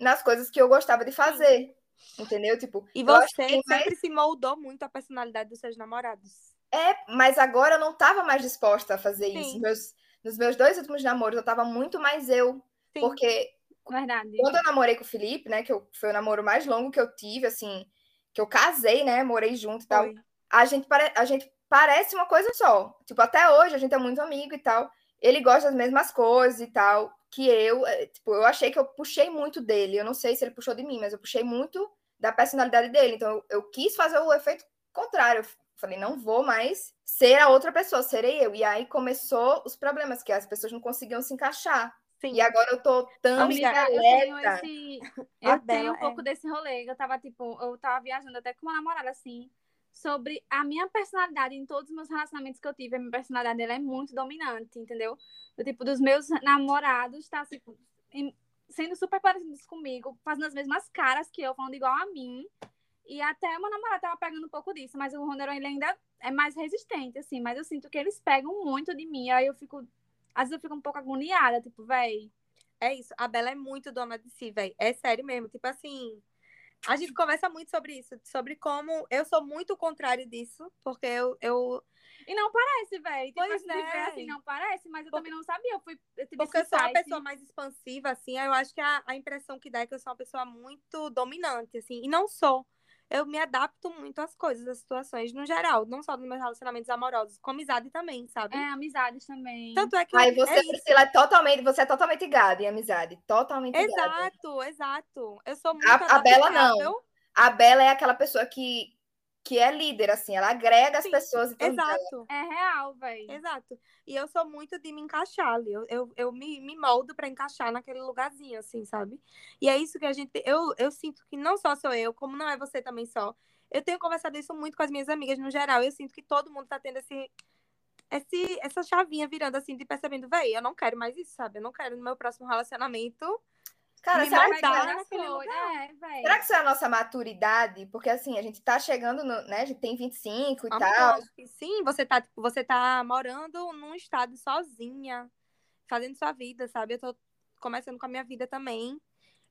nas coisas que eu gostava de fazer. Entendeu? Tipo, E você quem mais- sempre se moldou muito a personalidade dos seus namorados. É, mas agora eu não estava mais disposta a fazer isso. Sim. Meus, nos meus dois últimos namoros, eu estava muito mais eu. Sim. Porque Verdade. quando eu namorei com o Felipe, né, que eu, foi o namoro mais longo que eu tive, assim, que eu casei, né, morei junto e tal, Foi. a gente, pare, a gente parece uma coisa só. Tipo, até hoje a gente é muito amigo e tal. Ele gosta das mesmas coisas e tal que eu. é, Tipo, eu achei que eu puxei muito dele. Eu não sei se ele puxou de mim, mas eu puxei muito da personalidade dele. Então, eu, eu quis fazer o efeito contrário. Eu falei, não vou mais ser a outra pessoa, serei eu. E aí começou os problemas, que as pessoas não conseguiam se encaixar. Sim. E agora eu tô tão Amiga, eu tenho esse. Eu tenho dela um pouco é. desse rolê. Eu tava, tipo, eu tava viajando até com uma namorada assim. Sobre a minha personalidade em todos os meus relacionamentos que eu tive. A minha personalidade ela é muito dominante, entendeu? Do tipo, dos meus namorados, tá tipo, sendo super parecidos comigo, fazendo as mesmas caras que eu, falando igual a mim. E até uma namorada tava pegando um pouco disso, mas o Ronderon ele ainda é mais resistente, assim. Mas eu sinto que eles pegam muito de mim. Aí eu fico. Às vezes eu fico um pouco agoniada, tipo, véi. É isso. A Bela é muito dona de si, velho. É sério mesmo. Tipo assim. A gente conversa muito sobre isso, sobre como eu sou muito o contrário disso, porque eu, eu E não parece, velho. Tipo, Pois assim, de ver é. assim, não parece, mas eu Porque- também não sabia. Eu fui. Eu porque eu sou uma pessoa mais expansiva, assim, eu acho que a, a impressão que dá é que eu sou uma pessoa muito dominante, assim, e não sou. Eu me adapto muito às coisas, às situações, no geral, não só nos meus relacionamentos amorosos, com amizade também, sabe? É, amizades também. Tanto é que Aí eu- você, é isso. Priscila, é totalmente, você é totalmente gada em amizade. Totalmente gada. Exato, exato. Eu sou muito A- a Bela não. A Bela é aquela pessoa que, que é líder, assim, ela agrega as Sim, pessoas em torno dela. Exato. É real, velho. Exato. E eu sou muito de me encaixar ali. Eu, eu, eu me, me moldo pra encaixar naquele lugarzinho, assim, sabe? E é isso que a gente. Eu, eu sinto que não só sou eu, como não é você também só. Eu tenho conversado isso muito com as minhas amigas no geral. Eu sinto que todo mundo tá tendo esse. Esse, essa chavinha virando assim, de percebendo, véi, eu não quero mais isso, sabe? Eu não quero no meu próximo relacionamento. Cara, Me será que, naquele lugar. É, será que isso é a nossa maturidade? Porque assim, a gente tá chegando no, né? A gente tem 25 e Amiga, eu tal. acho que sim, você tá, tipo, você tá morando num estado sozinha, fazendo sua vida, sabe? Eu tô começando com a minha vida também.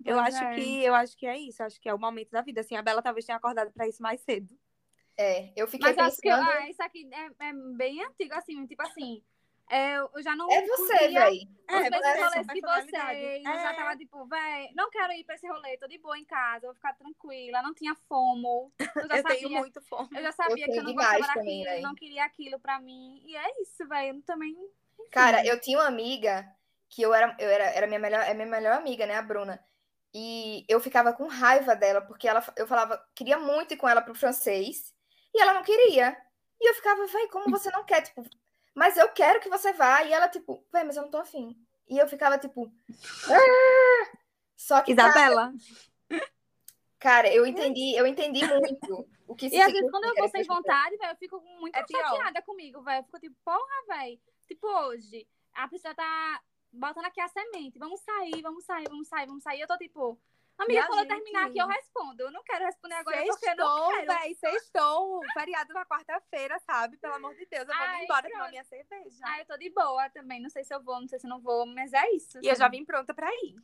Eu Pois acho é. que eu acho que é isso, eu acho que é o momento da vida. Assim, a Bela talvez tenha acordado pra isso mais cedo. É, eu fiquei Mas acho que eu- pensando. ah, isso aqui é, é bem antigo, assim, tipo assim. É, eu já não. É você, véi. Os É, você, sua que personalidade. vocês. Eu já É. tava tipo, véi, não quero ir pra esse rolê, tô de boa em casa, vou ficar tranquila, não tinha fomo. Eu já Eu sabia, tenho muito fome. eu já sabia que tenho eu não gostava também, daquilo, véi. não queria aquilo pra mim. E é isso, velho. Eu também. Cara, eu tinha uma amiga que eu era, eu era, era minha melhor, é minha melhor amiga, né, a Bruna. E eu ficava com raiva dela, porque ela, eu falava, queria muito ir com ela pro francês, e ela não queria. E eu ficava, véi, como você não quer? Tipo, mas eu quero que você vá. E ela, tipo, véi, mas eu não tô afim. E eu ficava, tipo, "Ah!" só que, cara, Isabela, cara, eu entendi, eu entendi muito o que E às vezes, quando eu vou sem vontade, velho, eu fico muito É chateada comigo, velho. Eu fico tipo, porra, velho. Tipo, hoje, a pessoa tá botando aqui a semente. Vamos sair, vamos sair, vamos sair, vamos sair. Eu tô tipo, amiga, Minha quando gente. eu terminar aqui, eu respondo. Eu não quero responder agora porque eu não sextou, quero. véi, sextou. Feriado na quarta-feira, sabe? Pelo amor de Deus, eu vou Ai, me embora pronto. tomar minha cerveja. Ah, eu tô de boa também. Não sei se eu vou, não sei se eu não vou, mas é isso. E eu já vim pronta pra ir.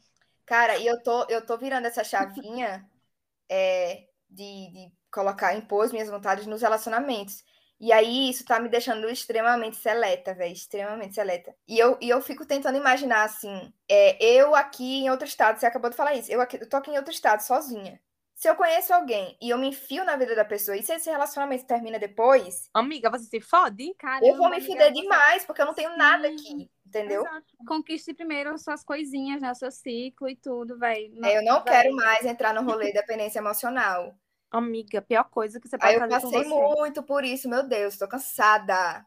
Cara, e eu tô, eu tô virando essa chavinha é, de, de colocar, impor as minhas vontades nos relacionamentos. E aí isso tá me deixando extremamente seleta, velho, extremamente seleta. E eu, e eu fico tentando imaginar, assim, é, eu aqui em outro estado, você acabou de falar isso, eu, aqui, eu tô aqui em outro estado, sozinha. Se eu conheço alguém e eu me enfio na vida da pessoa, e se esse relacionamento termina depois, Amiga, você se fode? Caramba, eu vou me fuder demais, porque eu não tenho nada Sim. aqui, entendeu? Conquiste primeiro suas coisinhas, né? O seu ciclo e tudo, velho. É, Eu não quero mais entrar no rolê de dependência emocional. Amiga, pior coisa que você Aí pode eu fazer com passei você. muito por isso, meu Deus, tô cansada.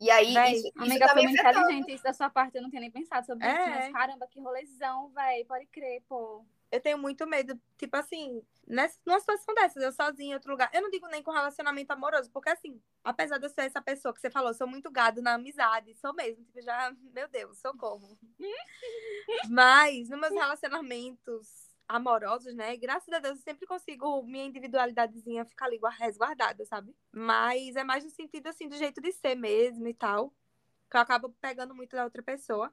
E aí, Véi, isso, isso Amiga, tá foi me muito inteligente isso da sua parte, eu não tinha nem pensado sobre isso, É. mas caramba, que rolezão, velho, pode crer, pô. Eu tenho muito medo, tipo assim, nessa, numa situação dessas, eu sozinha em outro lugar. Eu não digo nem com relacionamento amoroso, porque assim, apesar de eu ser essa pessoa que você falou, eu sou muito gado na amizade, sou mesmo, tipo, já, meu Deus, socorro. Mas, nos meus relacionamentos amorosos, né, graças a Deus, eu sempre consigo minha individualidadezinha ficar ali gua- resguardada, sabe? Mas é mais no sentido, assim, do jeito de ser mesmo e tal, que eu acabo pegando muito da outra pessoa.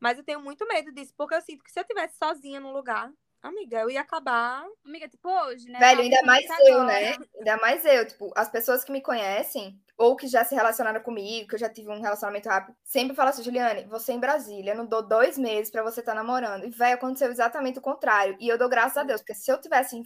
Mas eu tenho muito medo disso, porque eu sinto que se eu tivesse sozinha num lugar, amiga, eu ia acabar. Amiga, tipo hoje, né? Velho, Tava ainda mais eu, agora. né? Ainda mais eu. Tipo, as pessoas que me conhecem, ou que já se relacionaram comigo, que eu já tive um relacionamento rápido, sempre falam assim, Juliane, você em Brasília, eu não dou dois meses pra você estar namorando. E, velho, aconteceu exatamente o contrário. E eu dou graças a Deus, porque se eu tivesse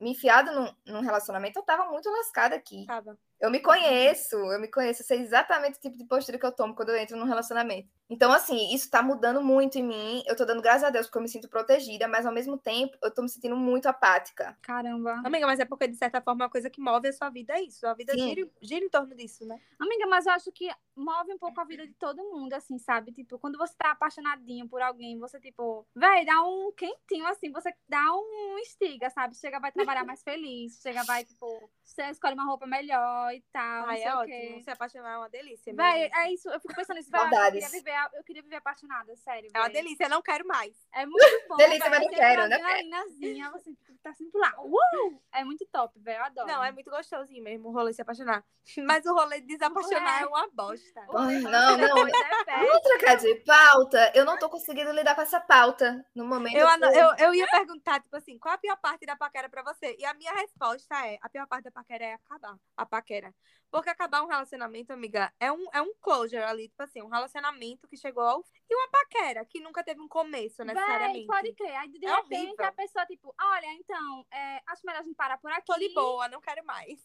me enfiado num, num relacionamento, eu tava muito lascada aqui. Tava. Eu me conheço, eu me conheço, eu sei exatamente o tipo de postura que eu tomo quando eu entro num relacionamento. Então, assim, isso tá mudando muito em mim. Eu tô dando graças a Deus porque eu me sinto protegida, mas ao mesmo tempo eu tô me sentindo muito apática. Caramba. Amiga, mas é porque, de certa forma, uma coisa que move a sua vida é isso. A vida gira, gira em torno disso, né? Amiga, mas eu acho que move um pouco a vida de todo mundo, assim, sabe? Tipo, quando você tá apaixonadinho por alguém, você, tipo, véi, dá um quentinho, assim, você dá um estiga, sabe? Chega, vai trabalhar mais feliz, chega, vai, tipo, você escolhe uma roupa melhor e tal, não Ai, sei é o ótimo. Se apaixonar é uma delícia. gente. é isso, eu fico pensando nisso, véi, eu acho que eu queria viver, eu queria viver apaixonada, sério, É uma delícia, eu não quero mais. É muito bom, Delícia, véi, mas não quero, uma né? adrenalinazinha, você tá sempre lá, uh! É muito top, velho, eu adoro. Não, é muito gostosinho mesmo o rolê se apaixonar. Mas o rolê de desapaixonar É. é uma bosta. Ai, não, não. É. Vamos trocar de pauta? Eu não tô conseguindo lidar com essa pauta no momento. Eu, ano- eu, eu ia perguntar, tipo assim, qual a pior parte da paquera pra você? E a minha resposta é, a pior parte da paquera é acabar a paquera. Porque acabar um relacionamento, amiga, é um, é um closure ali, tipo assim, um relacionamento que chegou ao... E uma paquera, que nunca teve um começo, Véi, necessariamente. pode crer. Aí, de É repente, horrível. a pessoa, tipo, olha, então, é, acho melhor a gente parar por aqui. tô de boa, não quero mais.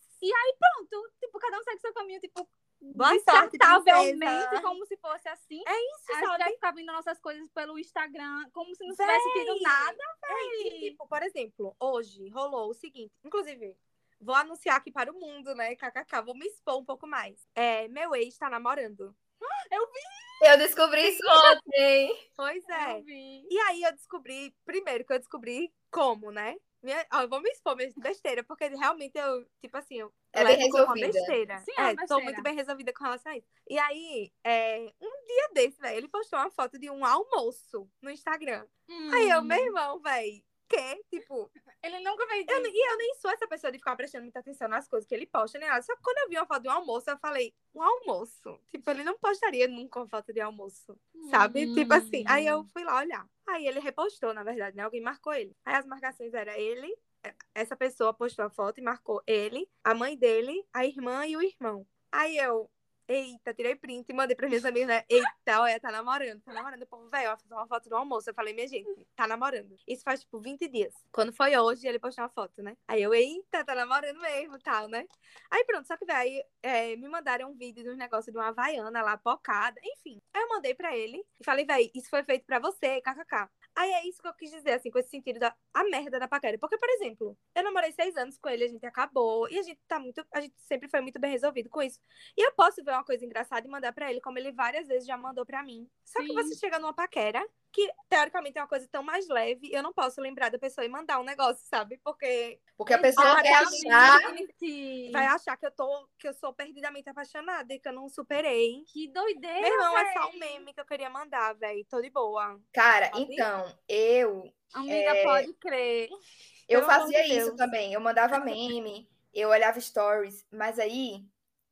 Pronto, tipo, cada um segue seu caminho, tipo, Boa sorte, descartavelmente, como se fosse assim. É isso, A gente ficar vendo nossas coisas pelo Instagram, como se não Véi. tivesse tido nada. É, e, tipo, por exemplo, hoje rolou o seguinte, inclusive, vou anunciar aqui para o mundo, né, kkk, vou me expor um pouco mais. É, meu ex tá namorando. Eu descobri isso ontem. Pois é. Eu vi. E aí eu descobri, primeiro que eu descobri como, né? Minha, ó, eu vou me expor mesmo besteira, porque realmente eu, tipo assim, eu É bem como uma resolvida. besteira. Sim, é uma é, tô besteira. muito bem resolvida com relação a isso. E aí, é, um dia desse, velho, ele postou uma foto de um almoço no Instagram. Aí eu, Hum. meu irmão, velho, que? Tipo, Ele nunca eu, isso. e eu nem sou essa pessoa de ficar prestando muita atenção nas coisas que ele posta, nada. Só que quando eu vi uma foto de um almoço, eu falei, um almoço? Tipo, ele não postaria nunca uma foto de almoço, sabe? Tipo assim. Aí eu fui lá olhar. Aí ele repostou, na verdade, né? Alguém marcou ele. Aí as marcações eram ele, essa pessoa postou a foto e marcou ele, a mãe dele, a irmã e o irmão. Aí eu, eita, tirei print e mandei para minhas amigas, né? Eita, olha, tá namorando, tá namorando. O povo, velho, fiz uma foto do almoço. Eu falei, minha gente, tá namorando. Isso faz, tipo, 20 dias. Quando foi hoje, ele postou uma foto, né? Aí eu, eita, tá namorando mesmo, tal, né? Aí pronto, só que, velho, é, me mandaram um vídeo de um negócio de uma havaiana lá, pocada, enfim. Aí eu mandei pra ele e falei, velho, isso foi feito pra você, kkk. Aí é isso que eu quis dizer, assim, com esse sentido da a merda da paquera. Porque, por exemplo, eu namorei seis anos com ele, a gente acabou, e a gente tá muito. A gente sempre foi muito bem resolvido com isso. E eu posso ver uma coisa engraçada e mandar pra ele, como ele várias vezes já mandou pra mim. Só que Sim. você chega numa paquera, que teoricamente é uma coisa tão mais leve, eu não posso lembrar da pessoa e mandar um negócio, sabe? Porque Porque a pessoa Exatamente. achar. Gente, vai achar que eu tô, que eu sou perdidamente apaixonada e que eu não superei. Que doideira, Meu irmão, é só um véi. meme que eu queria mandar, velho. Tô de boa. Cara, Sabe? então, eu Amiga, É, pode crer. Eu Pelo fazia isso Deus. também. Eu mandava meme, eu olhava stories, mas aí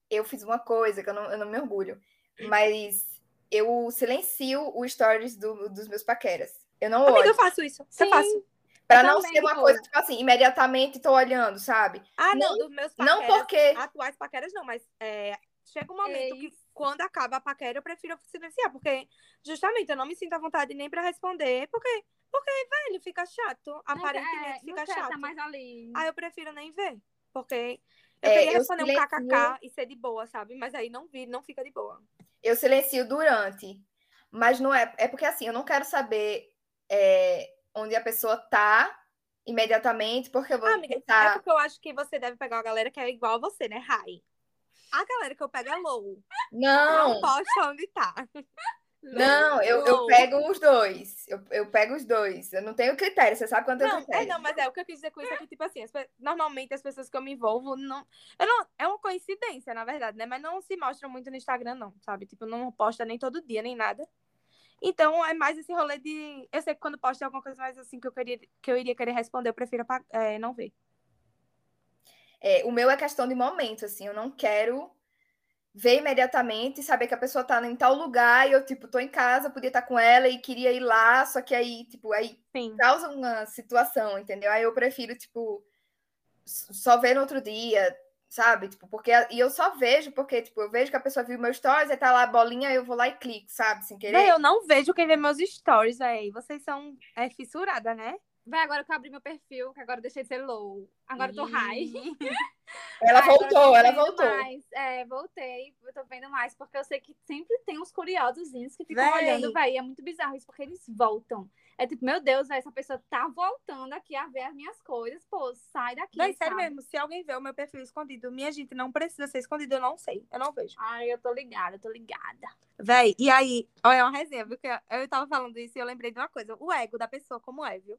eu fiz uma coisa que eu não, eu não me orgulho. Mas eu silencio os stories do- dos meus paqueras. Eu não Amiga, olho. eu faço isso. Sim. Eu faço. Pra eu não ser uma coisa, tipo assim, imediatamente tô olhando, sabe? Ah, não, Não- dos meus Não paqueras. porque. Atuais paqueras não, mas é, chega um momento que Ex. Quando acaba a paquera eu prefiro silenciar, porque justamente eu não me sinto à vontade nem pra responder, porque, porque velho, fica chato. Aparentemente é, fica chato. tá mais ali. Aí eu prefiro nem ver, porque eu É, queria eu responder um silencio- kkk e ser de boa, sabe? Mas aí não vi, não fica de boa. Eu silencio durante. Mas não é. É porque assim, eu não quero saber é, onde a pessoa tá imediatamente, porque eu vou Ah, amiga, é pensar. porque eu acho que você deve pegar uma galera que é igual a você, né? High. A galera que eu pego é low. Não, Não, posta onde tá. não, eu, eu pego os dois. Eu, eu pego os dois. Eu não tenho critério. Você sabe quando eu tenho Não, é, critério. não, mas é o que eu quis dizer com isso é que, tipo assim, as normalmente as pessoas que eu me envolvo, não, eu não. É uma coincidência, na verdade, né? Mas não se mostram muito no Instagram, não, sabe? Tipo, não posta nem todo dia, nem nada. Então é mais esse rolê de. Eu sei que quando posta alguma coisa mais assim que eu, queria, que eu iria querer responder, eu prefiro é, não ver. É, o meu é questão de momento, assim. Eu não quero ver imediatamente e saber que a pessoa tá em tal lugar e eu, tipo, tô em casa, podia estar com ela e queria ir lá, só que aí, tipo, aí Sim. causa uma situação, entendeu? Aí eu prefiro, tipo, só ver no outro dia, sabe? Tipo, porque. E eu só vejo porque, tipo, eu vejo que a pessoa viu meu stories, aí tá lá a bolinha, aí eu vou lá e clico, sabe? Sem querer. Eu não vejo quem vê meus stories, véi. Vocês são é, fissurada, né? Vai, agora que eu abri meu perfil, que agora eu deixei de ser low. Agora eu tô high. Ela Ai, voltou, ela voltou. Mais. É, voltei. Eu tô vendo mais, porque eu sei que sempre tem uns curiosozinhos que ficam Véi. olhando, véi. É muito bizarro isso, porque eles voltam. É tipo, meu Deus, essa pessoa tá voltando aqui a ver as minhas coisas. Pô, sai daqui. Véi, sério mesmo, se alguém vê o meu perfil escondido, minha gente não precisa ser escondido, eu não sei. Eu não vejo. Ai, eu tô ligada, eu tô ligada. Véi, e aí, olha, é uma resenha, viu? Que eu- tava falando isso e eu lembrei de uma coisa. O ego da pessoa como é, viu?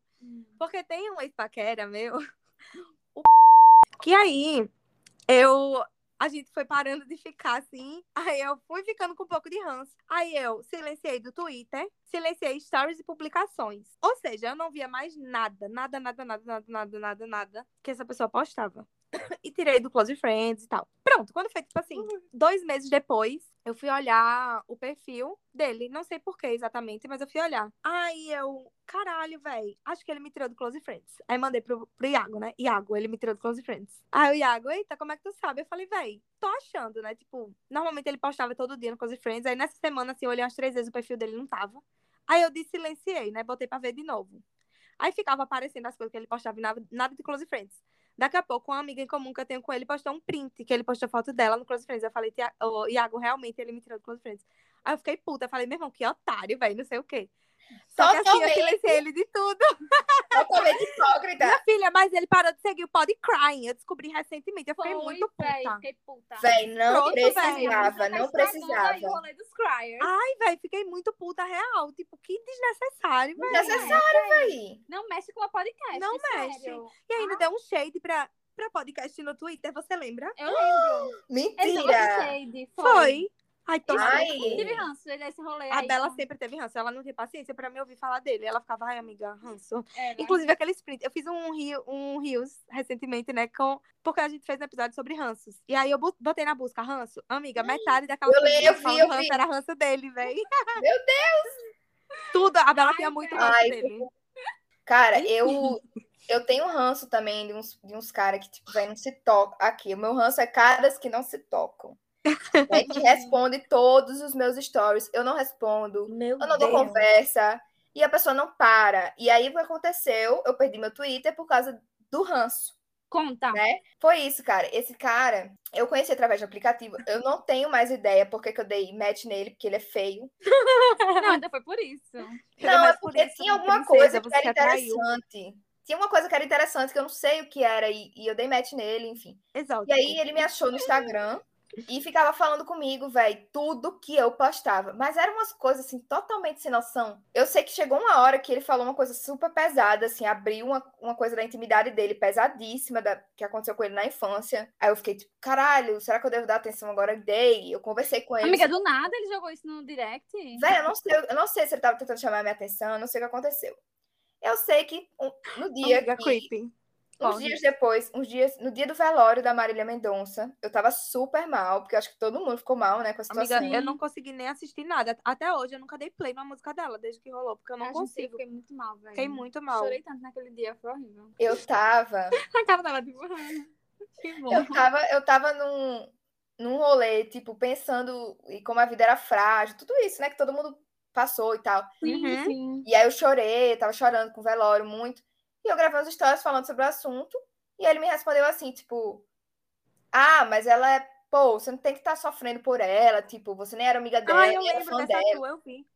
Porque tem um ex-paquera meu, o que aí eu. A gente foi parando de ficar assim. Aí eu fui ficando com um pouco de ranço. Aí eu silenciei do Twitter, silenciei stories e publicações. Ou seja, eu não via mais nada, nada, nada, nada, nada, nada, nada, nada que essa pessoa postava. E tirei do Close Friends e tal. Pronto, quando foi, tipo assim, dois meses depois, eu fui olhar o perfil dele. Não sei por que exatamente, mas eu fui olhar. Aí eu, caralho, velho, acho que ele me tirou do Close Friends. Aí mandei pro, pro Iago, né? Iago, ele me tirou do Close Friends. Aí o Iago, eita, como é que tu sabe? Eu falei, velho, tô achando, né? Tipo, normalmente ele postava todo dia no Close Friends. Aí nessa semana, assim, eu olhei umas três vezes o perfil dele não tava. Aí eu silenciei, né? Botei pra ver de novo. Aí ficava aparecendo as coisas que ele postava e nada, nada de Close Friends. Daqui a pouco, uma amiga em comum que eu tenho com ele postou um print, que ele postou foto dela no Close Friends. Eu falei, "Tia- ô, Iago, realmente ele me tirou do Close Friends. Aí eu fiquei puta, eu falei, meu irmão, que otário, velho, não sei o quê. Só que assim, eu Totalmente. silenciei ele de tudo. Totalmente hipócrita. Minha filha, mas ele parou de seguir o Pod Crying. Eu descobri recentemente, eu fiquei Foi, muito véi, puta. fiquei puta. Véi, não Pronto, véi. precisava, tá não estragando precisava. rolê dos Criers. Ai, velho, fiquei muito puta real. Tipo, que desnecessário, velho. Necessário, véi. Não mexe com o podcast. Não sério. mexe. E ainda deu um shade pra, pra podcast no Twitter, você lembra? Eu lembro. Mentira. shade. Foi. Ai, toma. Ai. Tive ranço desse rolê A aí. Bela sempre teve ranço. Ela não tinha paciência pra me ouvir falar dele. Ela ficava, ai, amiga, ranço. Era. Inclusive, aquele sprint. Eu fiz um, rio, um Rios recentemente, né? Com, porque a gente fez um episódio sobre ranços. E aí eu botei na busca ranço. Amiga, metade daquela Eu lembro, eu vi, eu ranço vi. era ranço dele, velho. Meu Deus! Tudo. A Bela Ai, tinha muito ranço Ai, dele. Cara, eu, eu tenho ranço também de uns, de uns caras que, tipo, véi, não se tocam. Aqui, o meu ranço é caras que não se tocam. Véi, que responde todos os meus stories. Eu não respondo. Meu Eu não dou conversa. E a pessoa não para. E aí, o que aconteceu? Eu perdi meu Twitter por causa do ranço. Conta. né? Foi isso, cara. Esse cara, eu conheci através de aplicativo. Eu não tenho mais ideia porque que eu dei match nele, porque ele é feio. Não, ainda foi por isso. Não, é porque tinha alguma coisa que era atraiu. interessante. Tinha uma coisa que era interessante que eu não sei o que era e, e eu dei match nele, enfim. Exato. E aí ele me achou no Instagram e ficava falando comigo, velho, tudo que eu postava. Mas eram umas coisas assim totalmente sem noção. Eu sei que chegou uma hora que ele falou uma coisa super pesada, assim, abriu uma, uma coisa da intimidade dele pesadíssima da, que aconteceu com ele na infância. Aí eu fiquei tipo, caralho, será que eu devo dar atenção agora? Dei. Eu conversei com ele. Amiga, do nada ele jogou isso no direct. Velho, eu não sei, eu não sei se ele tava tentando chamar a minha atenção, eu não sei o que aconteceu. Eu sei que um- no dia Amiga, que, creepy. Uns dias depois, uns dias, no dia do velório da Marília Mendonça, eu tava super mal, porque eu acho que todo mundo ficou mal, né, com a situação. Amiga, eu não consegui nem assistir nada. Até hoje eu nunca dei play na música dela, desde que rolou, porque eu não consigo. Eu fiquei muito mal, velho. Fiquei muito mal. Chorei tanto naquele dia, foi horrível. Eu tava, A cara dela, tipo, que bom. eu tava, eu tava num, num rolê, tipo, pensando em como a vida era frágil, tudo isso, né, que todo mundo passou e tal. Sim, Uhum. sim. E aí eu chorei, tava chorando com o velório muito. E eu gravei uns stories falando sobre o assunto. E ele me respondeu assim, tipo... Ah, mas ela é... Pô, você não tem que estar sofrendo por ela. Tipo, você nem era amiga dela, Ai, eu era fã dela. tua, eu vi.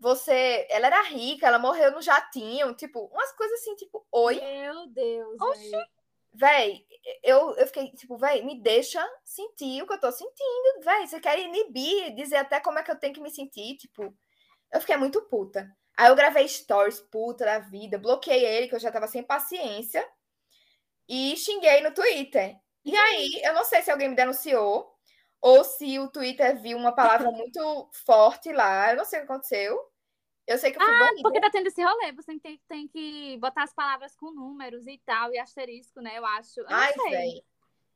Você... Ela era rica, ela morreu no jatinho. Tipo, umas coisas assim, tipo... Oi? Meu Deus, Oxi. Véi, eu, eu fiquei, tipo, véi, me deixa sentir o que eu tô sentindo. Véi, você quer inibir, dizer até como é que eu tenho que me sentir, tipo... Eu fiquei muito puta. Aí eu gravei stories, puta da vida, bloqueei ele, que eu já tava sem paciência, e xinguei no Twitter. E aí, eu não sei se alguém me denunciou, ou se o Twitter viu uma palavra muito forte lá, eu não sei o que aconteceu. Eu sei que eu fui banida. Porque tá tendo esse rolê, você tem, tem que botar as palavras com números e tal, e asterisco, né? Eu acho. Eu Ai.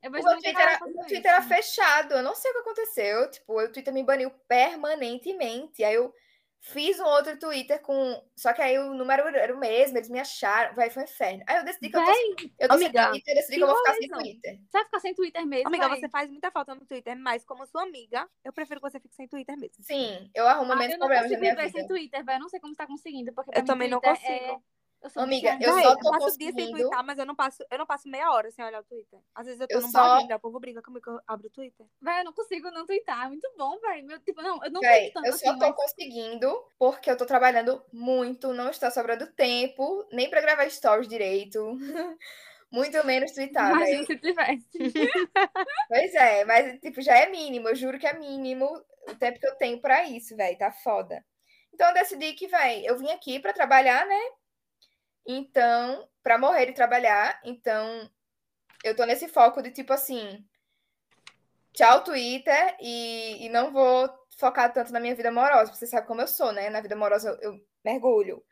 Eu O meu Twitter, era, o Twitter era isso. fechado, eu não sei o que aconteceu. Tipo, o Twitter me baniu permanentemente. Aí eu fiz um outro Twitter com. Só que aí o número era o mesmo, eles me acharam. Vai, foi um inferno. Aí eu decidi que eu tô, eu tô amiga, sem Twitter, eu decidi que eu vou ficar sem coisa. Twitter. Você vai ficar sem Twitter mesmo, Amiga, véi? você faz muita falta no Twitter, mas como sua amiga, eu prefiro que você fique sem Twitter mesmo. Sim, eu arrumo Ah, menos eu não problemas na consigo minha viver sem Twitter, velho. Eu não sei como você tá conseguindo, porque Eu também não Twitter é- consigo. Eu sou Amiga, eu Véi, só eu tô passo o dia sem conseguindo- twittar, mas eu não passo, eu não passo meia hora sem olhar o Twitter. Às vezes eu tô Eu num só- bar, ainda, o povo briga comigo que eu abro o Twitter. Véi, eu não consigo não twittar. É muito bom, velho. Meu, tipo, não, eu não Véi, tanto eu só assim, tô mas... conseguindo porque eu tô trabalhando muito, não está sobrando tempo, nem pra gravar stories direito. muito menos twittar, véi. Imagina se tivesse. Pois é, mas tipo, já é mínimo, eu juro que é mínimo o tempo que eu tenho pra isso, velho, tá foda. Então eu decidi que, velho, eu vim aqui pra trabalhar, né? Então, pra morrer de trabalhar, então eu tô nesse foco de tipo assim, tchau Twitter e, e não vou focar tanto na minha vida amorosa, você sabe como eu sou, né? Na vida amorosa eu, eu mergulho.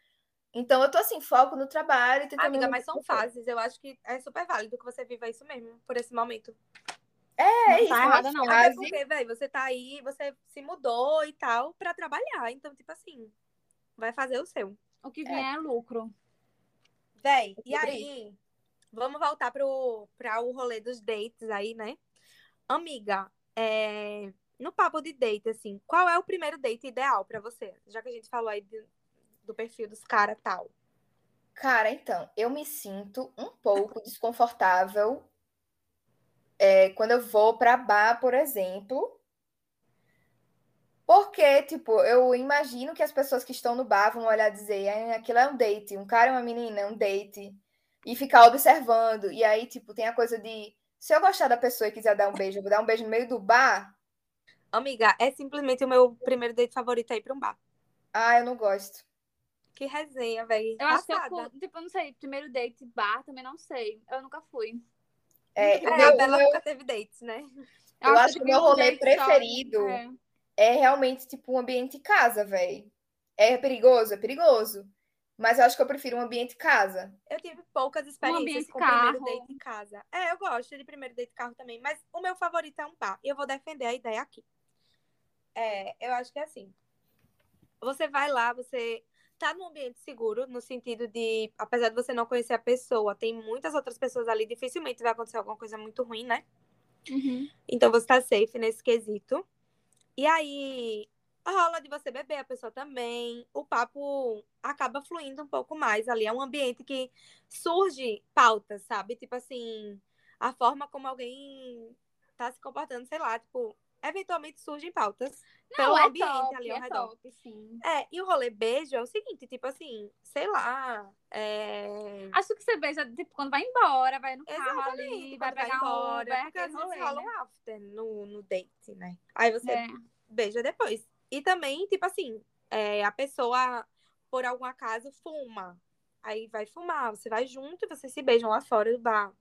Então eu tô assim, foco no trabalho, tentando Amiga, me mas são fases. Eu acho que é super válido que você viva isso mesmo, por esse momento. É Não isso, tá errada, não. Até fase. porque, velho, você tá aí, você se mudou e tal pra trabalhar. Então, tipo assim, vai fazer o seu. O que vier é lucro. Véi, e aí, vamos voltar pro, pra o rolê dos dates aí, né? Amiga, é, no papo de date, assim, qual é o primeiro date ideal pra você? Já que a gente falou aí de- do perfil dos caras tal. Cara, então, eu me sinto um pouco desconfortável é, quando eu vou pra bar, por exemplo. Porque, tipo, eu imagino que as pessoas que estão no bar vão olhar e dizer, "Ah, aquilo é um date, um cara e uma menina é um date. E ficar observando. E aí, tipo, tem a coisa de. Se eu gostar da pessoa e quiser dar um beijo, eu vou dar um beijo no meio do bar. Amiga, é simplesmente o meu primeiro date favorito é ir pra um bar. Ah, eu não gosto. Que resenha, velho. Eu acho que eu, tipo, eu não sei, primeiro date, bar, também não sei. Eu nunca fui. É, É, meu- a Bela meu- nunca teve dates, né? Eu acho que o meu um rolê date só- preferido é. É realmente, tipo, um ambiente casa, velho. É perigoso? É perigoso. Mas eu acho que eu prefiro um ambiente casa. Eu tive poucas experiências ambiente com o primeiro carro. date em casa. É, eu gosto de primeiro date carro também, mas o meu favorito é um bar. E eu vou defender a ideia aqui. É, eu acho que é assim. Você vai lá, você tá num ambiente seguro, no sentido de, apesar de você não conhecer a pessoa, tem muitas outras pessoas ali, dificilmente vai acontecer alguma coisa muito ruim, né? Uhum. Então você tá safe nesse quesito. E aí rola de você beber, a pessoa também. O papo acaba fluindo um pouco mais ali. É um ambiente que surge pautas, sabe? Tipo assim, a forma como alguém tá se comportando, sei lá, tipo, eventualmente surgem pautas. pelo Não, é ambiente top, ali ao é redor. top, sim. É, e o rolê beijo é o seguinte, tipo assim, sei lá, é... Acho que você beija, tipo, quando vai embora, vai no carro Exatamente, ali, vai pegar um embora, Uber, porque às vezes rola né? um after no, no date, né? Aí você É. beija depois. E também, tipo assim, é, a pessoa, por algum acaso, fuma. Aí vai fumar, você vai junto e vocês se beijam lá fora do bar.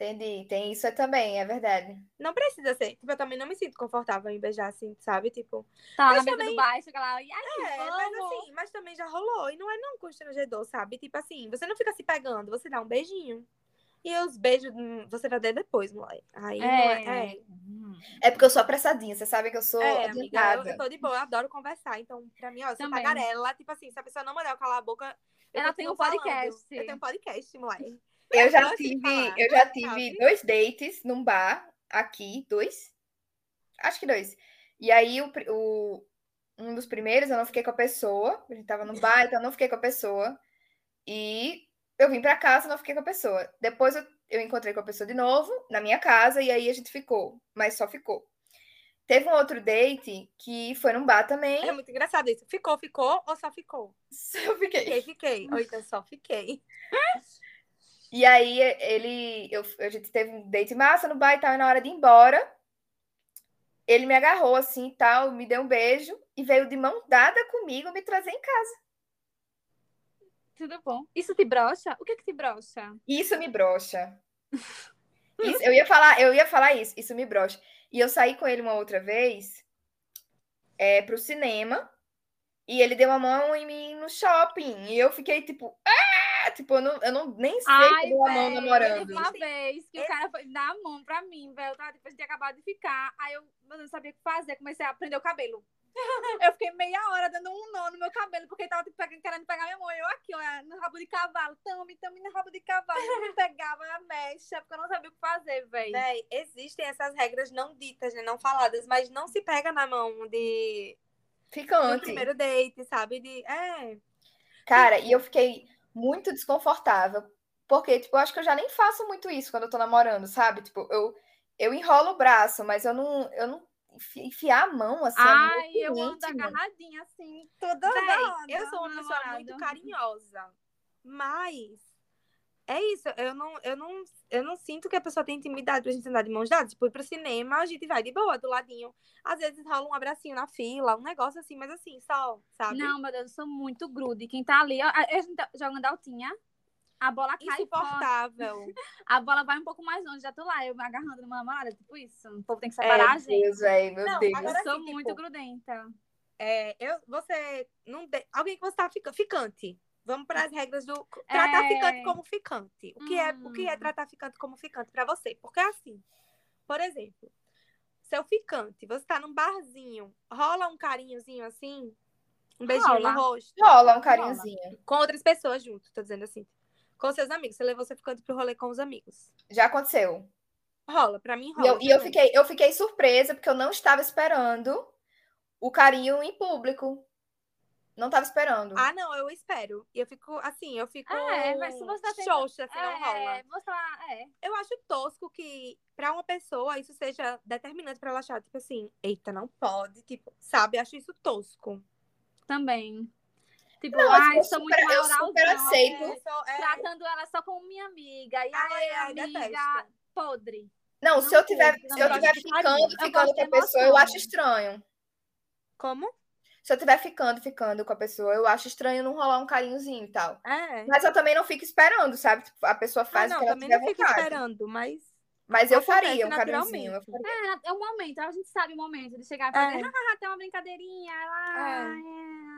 Entendi. Tem isso também, é verdade. Não precisa ser. Tipo, eu também não me sinto confortável em beijar assim, sabe? Tipo. Tá Mas na mesa também- do chega lá, e aí, É, vamos. mas assim, mas também já rolou. E não é não constrangedor, sabe? Tipo assim, você não fica se pegando, você dá um beijinho. E os beijos, hum, você vai dar depois, moleque. Aí é. É. é. É porque eu sou apressadinha, você sabe que eu sou É, amiga, eu, eu tô de boa, eu adoro conversar. Então, pra mim, ó, eu sou Também. tagarela. Tipo assim, se a pessoa não mandar eu calar a boca. eu Ela tem um podcast. falando. Eu tenho um podcast, moleque. Eu já de tive, falar, eu já tive sabe? dois dates num bar aqui, dois. Acho que dois. E aí o, o- um dos primeiros eu não fiquei com a pessoa, a gente tava no bar, então eu não fiquei com a pessoa. E eu vim pra casa, não fiquei com a pessoa. Depois eu, eu encontrei com a pessoa de novo na minha casa e aí a gente ficou, mas só ficou. Teve um outro date que foi num bar também. É muito engraçado isso. Ficou, ficou ou só ficou? Eu fiquei. Fiquei, fiquei. Ou então só fiquei. E aí ele, eu, a gente teve um date massa no bar e tal, e na hora de ir embora, ele me agarrou assim e tal, me deu um beijo e veio de mão dada comigo me trazer em casa. Tudo bom. Isso te brocha? O que que te brocha? Isso me brocha. Isso- eu ia falar, eu ia falar isso, isso me brocha. E eu saí com ele uma outra vez é, pro cinema e ele deu a mão em mim no shopping e eu fiquei tipo, ah! Tipo, eu não, eu não nem sei que eu dou a mão namorando. Uma vez que o Esse- cara foi dar a mão pra mim, velho. Eu tava, tipo, a gente tinha acabado de ficar. Aí eu, eu não sabia o que fazer. Comecei a prender o cabelo. Eu fiquei meia hora dando um nó no meu cabelo, porque ele tava tipo, querendo pegar minha mão. Eu aqui, ó, no rabo de cavalo. Tamo, tamo no rabo de cavalo. Eu não pegava a mecha, porque eu não sabia o que fazer, velho. Véi, existem essas regras não ditas, né? Não faladas, mas não se pega na mão de Ficante. primeiro date, sabe? De. É. Cara, e eu fiquei muito desconfortável, porque, tipo, eu acho que eu já nem faço muito isso quando eu tô namorando, sabe? Tipo, eu, eu enrolo o braço, mas eu não, eu não enfi- enfiar a mão, assim, é Ai, muito eu ando agarradinha assim, toda Véi, hora. eu sou uma no pessoa namorado. muito carinhosa. Mas é isso, eu não, eu não, eu não sinto que a pessoa tem intimidade pra gente andar de mãos dadas. Tipo, ir pro cinema, a gente vai de boa, do ladinho. Às vezes rola um abracinho na fila, um negócio assim, mas assim, só, sabe? Não, meu Deus, eu sou muito grude. Quem tá ali, ó, a a gente tá jogando altinha, a bola cai. Insuportável. A bola vai um pouco mais longe, já tô lá, eu me agarrando numa namorada, tipo isso. O povo tem que separar a É, gente. Deus, velho, meu Não, Deus. Eu agora- sou assim, tipo, muito grudenta. É, eu, você não de- alguém que você tá fica, ficante. Vamos para as regras do tratar É. ficante como ficante. O que é o que é Hum. tratar ficante como ficante pra você? Porque assim, por exemplo, seu ficante, você tá num barzinho, rola um carinhozinho assim, um beijinho Rola. no rosto, Rola um carinhozinho. com outras pessoas junto, tô dizendo assim. Com seus amigos, você levou seu ficante pro rolê com os amigos. Já aconteceu. Rola, pra mim E rola. eu, e eu, fiquei, eu fiquei surpresa, porque eu não estava esperando o carinho em público. Não tava esperando. Ah, não, eu espero. E eu fico, assim, eu fico É, mas se você tá tentando- xoxa se não rola. É, você tá, é. Eu acho tosco que pra uma pessoa isso seja determinante pra ela achar, tipo assim, eita, não pode, tipo, sabe? Eu acho isso tosco. Também. Tipo, Não, ai, eu sou muito super- eu super mauralzão, aceito. é, é, Tratando ela só como minha amiga. E Ai, aí, ai, amiga detesto. podre. Não, Não se eu tiver, se eu tiver ficando, ficando com a pessoa, eu acho estranho. Como? Se eu tiver ficando, ficando com a pessoa, eu acho estranho não rolar um carinhozinho e tal. É. Mas eu também não fico esperando, sabe? Tipo, a pessoa Ah, faz o não, que ela também tiver não fico vontade. esperando, mas. Mas eu faria um carinhozinho. Eu faria. É, é um momento, a gente sabe o momento de chegar e fazer, É. hahaha, tem uma brincadeirinha. Lá,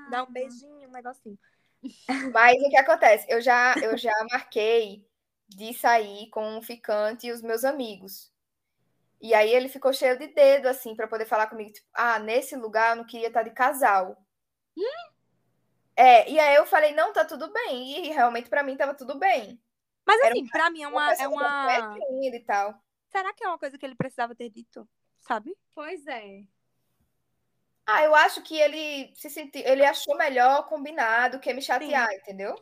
é. Dá um beijinho, um negocinho. Mas o que acontece? Eu já, eu já marquei de sair com um ficante e os meus amigos. E aí ele ficou cheio de dedo, assim, pra poder falar comigo, tipo, ah, nesse lugar eu não queria estar de casal. É, e aí eu falei, não, tá tudo bem. E realmente pra mim tava tudo bem. Mas Era assim, pra mim é Uma. É eu uma... e tal. Será que é uma coisa que ele precisava ter dito? Sabe? Pois é. Ah, eu acho que ele se sentiu, ele achou melhor combinar do que me chatear, entendeu?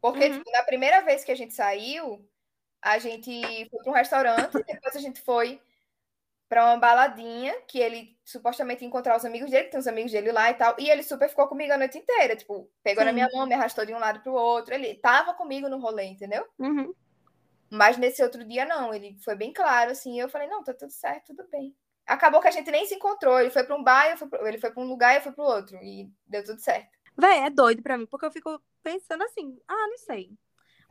Porque, Uhum. tipo, na primeira vez que a gente saiu, a gente foi para um restaurante, depois a gente foi para uma baladinha, que ele supostamente encontrar os amigos dele, que tem os amigos dele lá e tal, e ele super ficou comigo a noite inteira, tipo, pegou na Sim. minha mão, me arrastou de um lado pro outro, ele tava comigo no rolê, entendeu? Uhum. Mas nesse outro dia, não. Ele foi bem claro, assim. E eu falei, não, tá tudo certo, tudo bem. Acabou que a gente nem se encontrou. Ele foi para um bar, pro... ele foi para um lugar e eu fui para o outro. E deu tudo certo. Véi, é doido pra mim, porque eu fico pensando assim, ah, não sei.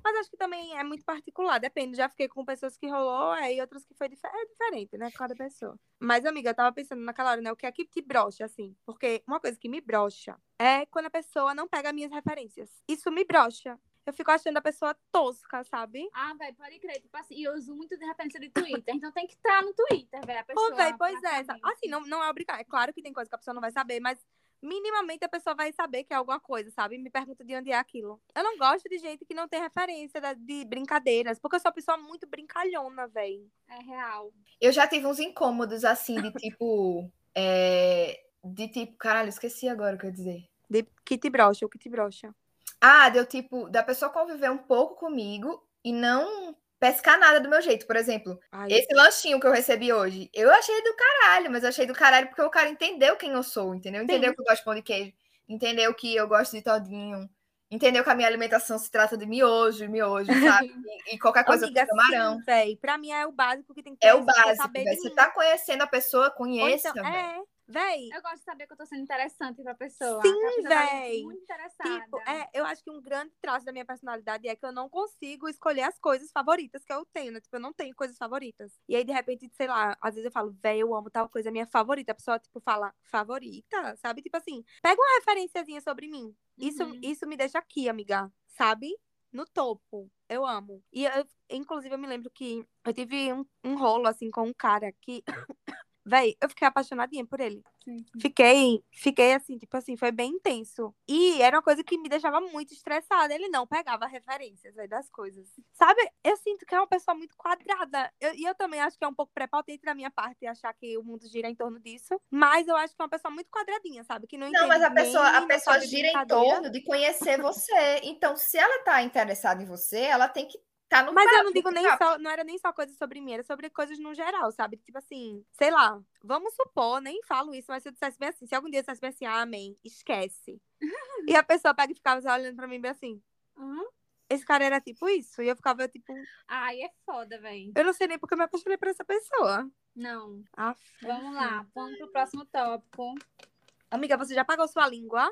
Mas acho que também é muito particular, depende. Já fiquei com pessoas que rolou, é, e outras que foi dif é diferente, né? Cada pessoa. Mas, amiga, eu tava pensando naquela hora, né? O que é que te brocha, assim? Porque uma coisa que me brocha é quando a pessoa não pega minhas referências. Isso me brocha. Eu fico achando a pessoa tosca, sabe? Ah, velho, pode crer. Tipo assim, e eu uso muito de referência de Twitter. então tem que estar no Twitter, velho. A pessoa. Pô, véi, pois é. praticamente. Assim, não, não é obrigar. É claro que tem coisa que a pessoa não vai saber, mas minimamente a pessoa vai saber que é alguma coisa, sabe? Me pergunta de onde é aquilo. Eu não gosto de gente que não tem referência de brincadeiras, porque eu sou uma pessoa muito brincalhona, véi. É real. Eu já tive uns incômodos, assim, de tipo. é, De tipo. Caralho, esqueci agora o que eu ia dizer. De que te brocha, o que te brocha. Ah, deu tipo. Da pessoa conviver um pouco comigo e não pescar nada do meu jeito. Por exemplo, Ai, esse lanchinho que eu recebi hoje, eu achei do caralho, mas eu achei do caralho porque o cara entendeu quem eu sou, entendeu? Entendeu que eu gosto de pão de queijo, entendeu que eu gosto de todinho, entendeu que a minha alimentação se trata de miojo, miojo, sabe? E, e qualquer coisa Amiga, com camarão. sim, véi. Pra mim é o básico que tem que ter. É o básico, saber Você tá conhecendo a pessoa, Ou conheça, então, é, véi. Eu gosto de saber que eu tô sendo interessante pra pessoa. Sim, pessoa tá véi. Muito interessada. Tipo, é, eu acho que um grande traço da minha personalidade é que eu não consigo escolher as coisas favoritas que eu tenho, né? Tipo, eu não tenho coisas favoritas. E aí, de repente, sei lá, às vezes eu falo, véi, eu amo tal coisa, é minha favorita. A pessoa, tipo, fala, favorita? Sabe? Tipo assim, pega uma referenciazinha sobre mim. Isso, Uhum. isso me deixa aqui, amiga. Sabe? No topo. Eu amo. E, eu, inclusive, eu me lembro que eu tive um, um rolo, assim, com um cara que... Véi, eu fiquei apaixonadinha por ele. Sim. Fiquei, fiquei assim, tipo assim, foi bem intenso. E era uma coisa que me deixava muito estressada. Ele não pegava referências aí das coisas. Sabe? Eu sinto que é uma pessoa muito quadrada. Eu- e eu também acho que é um pouco prepotente da minha parte achar que o mundo gira em torno disso. Mas eu acho que é uma pessoa muito quadradinha, sabe? Que não Não, mas a pessoa, a pessoa gira em torno de conhecer você. Então, se ela tá interessada em você, ela tem que estar no Mas eu papo, não digo nem papo. só, não era nem só coisas sobre mim, era sobre coisas no geral, sabe? Tipo assim, sei lá, vamos supor, nem falo isso, mas se eu dissesse bem assim, se algum dia eu dissesse bem assim, ah, amém, esquece. e a pessoa pega e ficava olhando pra mim bem assim, Uhum. esse cara era tipo isso, e eu ficava tipo, Ai, é foda, velho. eu não sei nem porque eu me apaixonei por essa pessoa. Não. Aff. Vamos lá, vamos pro próximo tópico. Amiga, você já pagou sua língua?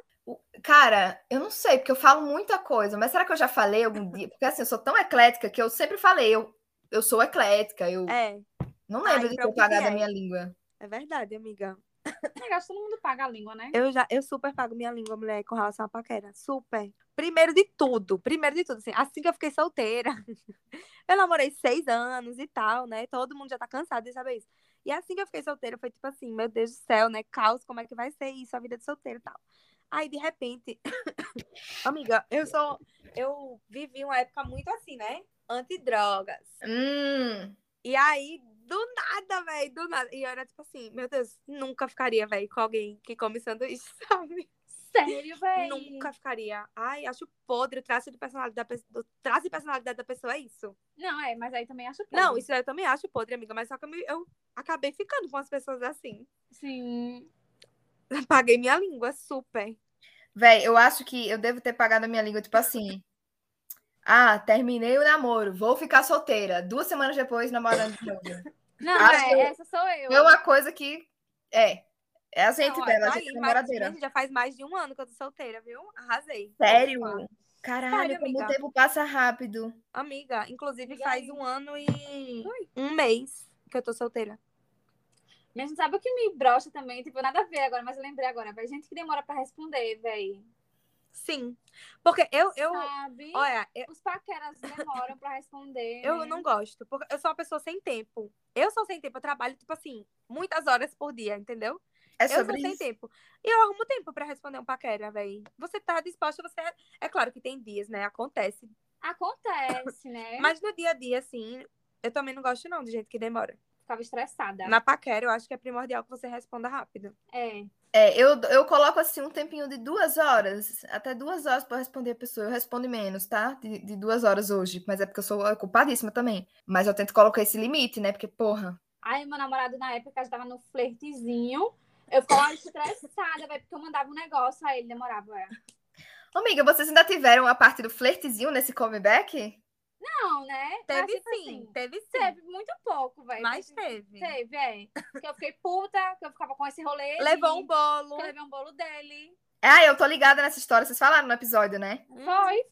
Cara, eu não sei, porque eu falo muita coisa, mas será que eu já falei algum dia? Porque assim, eu sou tão eclética que eu sempre falei, eu, eu sou eclética, eu É, não Ai, lembro de ter pagado que a é? minha língua. é verdade, amiga. Acho que todo mundo paga a língua, né? Eu já, eu super pago minha língua, mulher, com relação à paquera. Super. Primeiro de tudo, primeiro de tudo, assim, assim que eu fiquei solteira, eu namorei seis anos e tal, né? Todo mundo já tá cansado de saber isso. E assim que eu fiquei solteira, foi tipo assim, meu Deus do céu, né? Caos, como é que vai ser isso, a vida de solteira e tal. Aí, de repente, amiga, eu sou. Eu vivi uma época muito assim, né? Antidrogas. Hum, E aí, do nada, velho, do nada. E eu era tipo assim, meu Deus, nunca ficaria, velho, com alguém que come sanduíche, sabe? Sério, véi? Nunca ficaria. Ai, acho podre o traço de personalidade da, pe- do traço de personalidade da pessoa é isso. Não, é, mas aí também acho podre. Não, isso eu também acho podre, amiga, mas só que eu, me- eu acabei ficando com as pessoas assim. Sim. Paguei minha língua, super. Véi, eu acho que eu devo ter pagado a minha língua, tipo assim. Ah, terminei o namoro, vou ficar solteira. Duas semanas depois, namorando de novo. Não, é, essa sou eu. É uma coisa que. É. É a gente Não, dela, a tá gente é aí, namoradeira. gente, já faz mais de um ano que eu tô solteira, viu? Arrasei. Sério? Sério, Caralho, como amiga. o tempo passa rápido. Amiga, inclusive Diga faz aí. um ano e um mês que eu tô solteira. Mas sabe o que me brocha também? Tipo, nada a ver agora, mas eu lembrei agora. Vai gente que demora pra responder, véi. Sim. Porque eu, eu, Sabe? olha, eu, Os paqueras demoram pra responder. eu né? não gosto. Porque eu sou uma pessoa sem tempo. Eu sou sem tempo, eu trabalho, tipo assim, muitas horas por dia, entendeu? É eu sobre sem isso. tempo. E eu arrumo tempo pra responder um paquera, véi. Você tá disposta, você. É claro que tem dias, né? Acontece. Acontece, né? Mas no dia a dia, assim, eu também não gosto, não, de gente que demora. Ficava estressada. Na paquera, eu acho que é primordial que você responda rápido. É. É, eu, eu coloco assim um tempinho de duas horas, até duas horas para responder a pessoa. Eu respondo menos, tá? De, de duas horas hoje, mas é porque eu sou ocupadíssima também. Mas eu tento colocar esse limite, né? Porque, porra. Aí meu namorado na época já tava no flertezinho. Eu ficava estressada, velho, porque eu mandava um negócio, aí ele demorava. É. Ô, amiga, vocês ainda tiveram a parte do flertezinho nesse comeback? Não, né? Mas, Teve tipo sim, assim, teve sim. Teve muito pouco, velho. Mas Teve- teve. É. Que eu fiquei puta, que eu ficava com esse rolê. Levou de- um bolo. Que eu levei um bolo dele. Ah, eu tô ligada nessa história. Vocês falaram no episódio, né? Foi.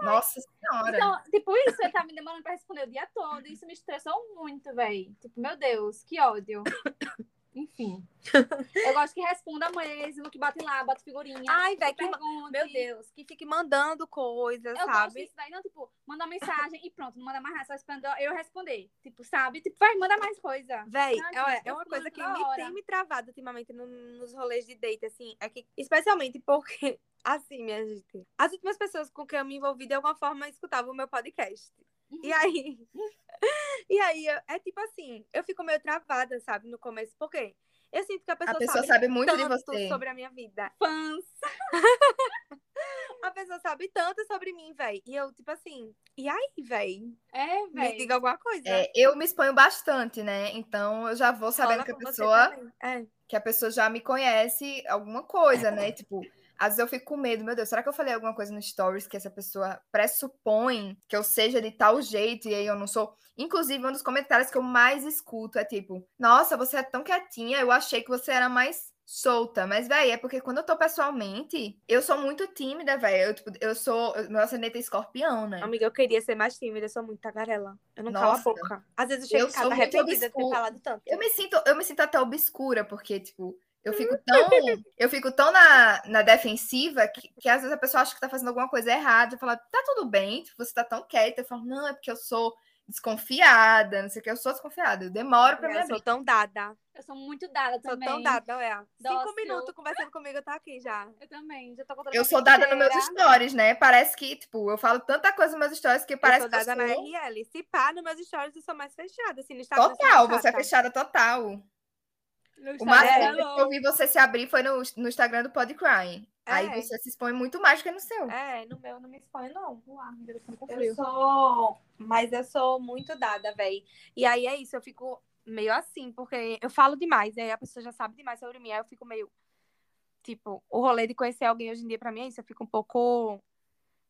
Nossa senhora. Então, tipo, isso, ele tava me demorando pra responder o dia todo. Isso me estressou muito, velho. Tipo, meu Deus, que ódio. Enfim. Eu gosto que responda mesmo, que bate lá, bate figurinha. Ai, velho, que pergunte. Meu Deus, que fique mandando coisas, Eu gosto disso daí, não, tipo, manda uma mensagem e pronto, não manda mais nada, só esperando eu responder. Tipo, sabe? Tipo, vai, manda mais coisa. Véi, é, é uma coisa que me tem me travado ultimamente no- nos rolês de date, assim, é que, especialmente porque, assim, minha gente, as últimas pessoas com quem eu me envolvi de alguma forma escutavam o meu podcast. E aí, e aí, é tipo assim, eu fico meio travada, sabe, no começo, porque eu sinto que a pessoa, A pessoa sabe, sabe muito de você. sobre a minha vida. Fãs. A pessoa sabe tanto sobre mim, véi. E eu, tipo assim, e aí, véi? É, Me velho. diga alguma coisa. É, eu me exponho bastante, né? Então eu já vou sabendo Rola que a pessoa. É. que a pessoa já me conhece alguma coisa, né? Tipo, às vezes eu fico com medo, meu Deus, será que eu falei alguma coisa no stories que essa pessoa pressupõe que eu seja de tal jeito e aí eu não sou? Inclusive, um dos comentários que eu mais escuto é tipo, nossa, você é tão quietinha, eu achei que você era mais solta. Mas, véi, é porque quando eu tô pessoalmente, eu sou muito tímida, véi. Eu, tipo, eu sou. Meu ascendente é escorpião, né? Amiga, eu queria ser mais tímida, eu sou muito tagarela. Eu não calo a boca. Às vezes eu chego Eu em casa arrependida de ter falado tanto. Eu me sinto, eu me sinto até obscura, porque, tipo, eu fico tão, eu fico tão na, na defensiva que, que às vezes a pessoa acha que tá fazendo alguma coisa errada. Eu falo, tá tudo bem, tipo, você tá tão quieta. Eu falo, não, é porque eu sou desconfiada, não sei o que, eu sou desconfiada. Eu demoro pra me eu sou abrir. tão dada. Eu sou muito dada Sou também. tão dada. Cinco Dócil. minutos conversando comigo, eu tô aqui já. Eu também, já tô contando Eu sou dada nos meus stories, né? Parece que, tipo, eu falo tanta coisa nos meus stories que eu parece sou que eu dada na sou... RL. Se pá, nos meus stories eu sou mais fechada. Assim, no Instagram, eu sou Total, você é fechada total. O máximo que eu vi você se abrir foi no, no Instagram do Podcrying. Aí É. você se expõe muito mais do que no seu. É, no meu eu não me exponho, não. Eu sou. Mas eu sou muito dada, véi. E aí é isso, eu fico meio assim, porque eu falo demais, aí a pessoa já sabe demais sobre mim, aí eu fico meio. Tipo, o rolê de conhecer alguém hoje em dia pra mim é isso, eu fico um pouco.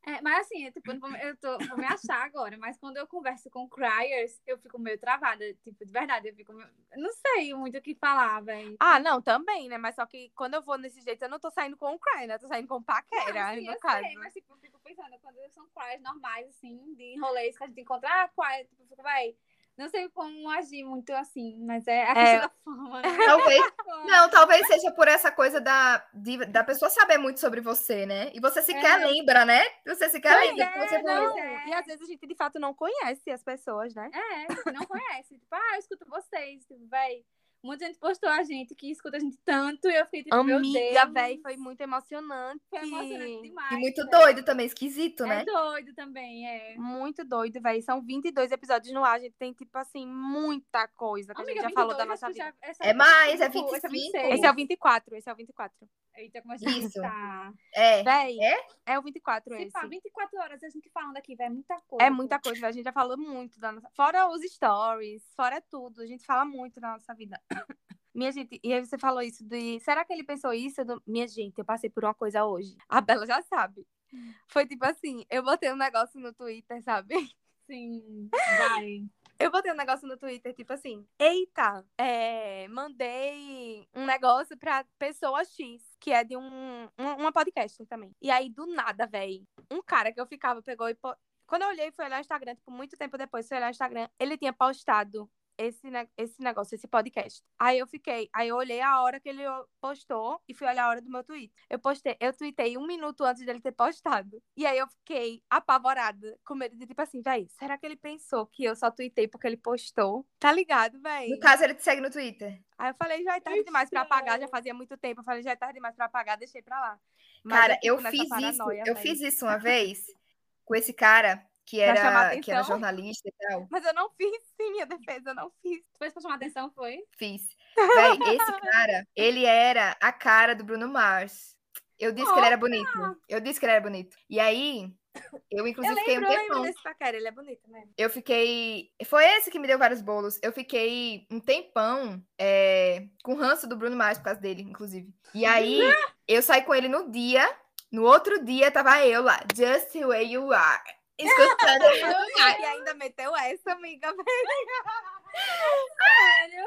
É, mas assim, eu, tipo, eu tô, vou me achar agora, mas quando eu converso com criers, eu fico meio travada. Tipo, de verdade, eu fico. meio- Não sei muito o que falar, velho. Ah, não, também, né? Mas só que quando eu vou nesse jeito, eu não tô saindo com o Cry, né? Eu tô saindo com paquera, Não, sim, no eu caso. sei, mas tipo, eu fico pensando, quando são criers normais, assim, de rolês que a gente encontra, ah, qual tipo, eu fico, vai. Não sei como agir muito assim, mas é a É. questão da forma, né? Talvez. Não, talvez seja por essa coisa da, de- da pessoa saber muito sobre você, né? E você sequer É. lembra, né? Você sequer Pois lembra é, você não. é. E às vezes a gente de fato não conhece as pessoas, né? É, tipo, não conhece. Tipo, ah, eu escuto vocês, tipo, véi. Muita gente postou a gente, que escuta a gente tanto, e eu fiquei tipo, meu Amiga, Deus. véi, foi muito emocionante. Foi emocionante demais. E muito né? doido também, esquisito, É né? doido também, é. Muito doido, véi. São 22 episódios no ar. A gente tem, tipo assim, muita coisa que a gente já falou da 22, nossa vida. já- É mais, é tipo, essa 25. 26. Esse é o 24, esse é o 24. Eita, como a gente Isso. tá. É. Véi, É? é o 24 Se esse. pá, 24 horas a gente falando aqui, velho, é muita coisa. É muita coisa, véi. a gente já falou muito da nossa. Fora os stories, fora tudo. A gente fala muito da nossa vida. Minha gente, e aí você falou isso de. Será que ele pensou isso? Do- Minha gente, eu passei por uma coisa hoje. A Bela já sabe. Foi tipo assim, eu botei um negócio no Twitter, sabe? Sim, vai. Eu botei um negócio no Twitter, tipo assim, eita, é, mandei um negócio pra pessoa X, que é de um, um- uma podcast também. E aí, do nada, véi, um cara que eu ficava, pegou e... po- Quando eu olhei, fui olhar o Instagram, tipo, muito tempo depois, fui olhar o Instagram, ele tinha postado esse, esse negócio, esse podcast. Aí eu fiquei, aí eu olhei a hora que ele postou e fui olhar a hora do meu tweet. Eu postei, eu tuitei um minuto antes dele ter postado. E aí eu fiquei apavorada, com medo de tipo assim, véi, será que ele pensou que eu só tuitei porque ele postou? Tá ligado, véi? No caso, ele te segue no Twitter. Aí eu falei, já é tarde demais pra apagar, já fazia muito tempo. Eu falei, já é tarde demais pra apagar, deixei pra lá. Mas Cara, eu nessa fiz isso, eu véi. fiz isso uma vez com esse cara que era, que era jornalista e tal. Mas eu não fiz sim, minha defesa, eu não fiz. Tu fez pra chamar atenção, foi? Fiz. Véi, esse cara, ele era a cara do Bruno Mars. Eu disse que ele era bonito. Eu disse que ele era bonito. E aí, eu Eu inclusive fiquei um lembro, eu lembro tempão. desse paquera, ele é bonito mesmo. Eu fiquei. Foi esse que me deu vários bolos. Eu fiquei um tempão é, com ranço do Bruno Mars por causa dele, inclusive. E aí, eu saí com ele no dia. No outro dia, tava eu lá. Just the way you are. Escutando. E ainda meteu essa, amiga. Sério?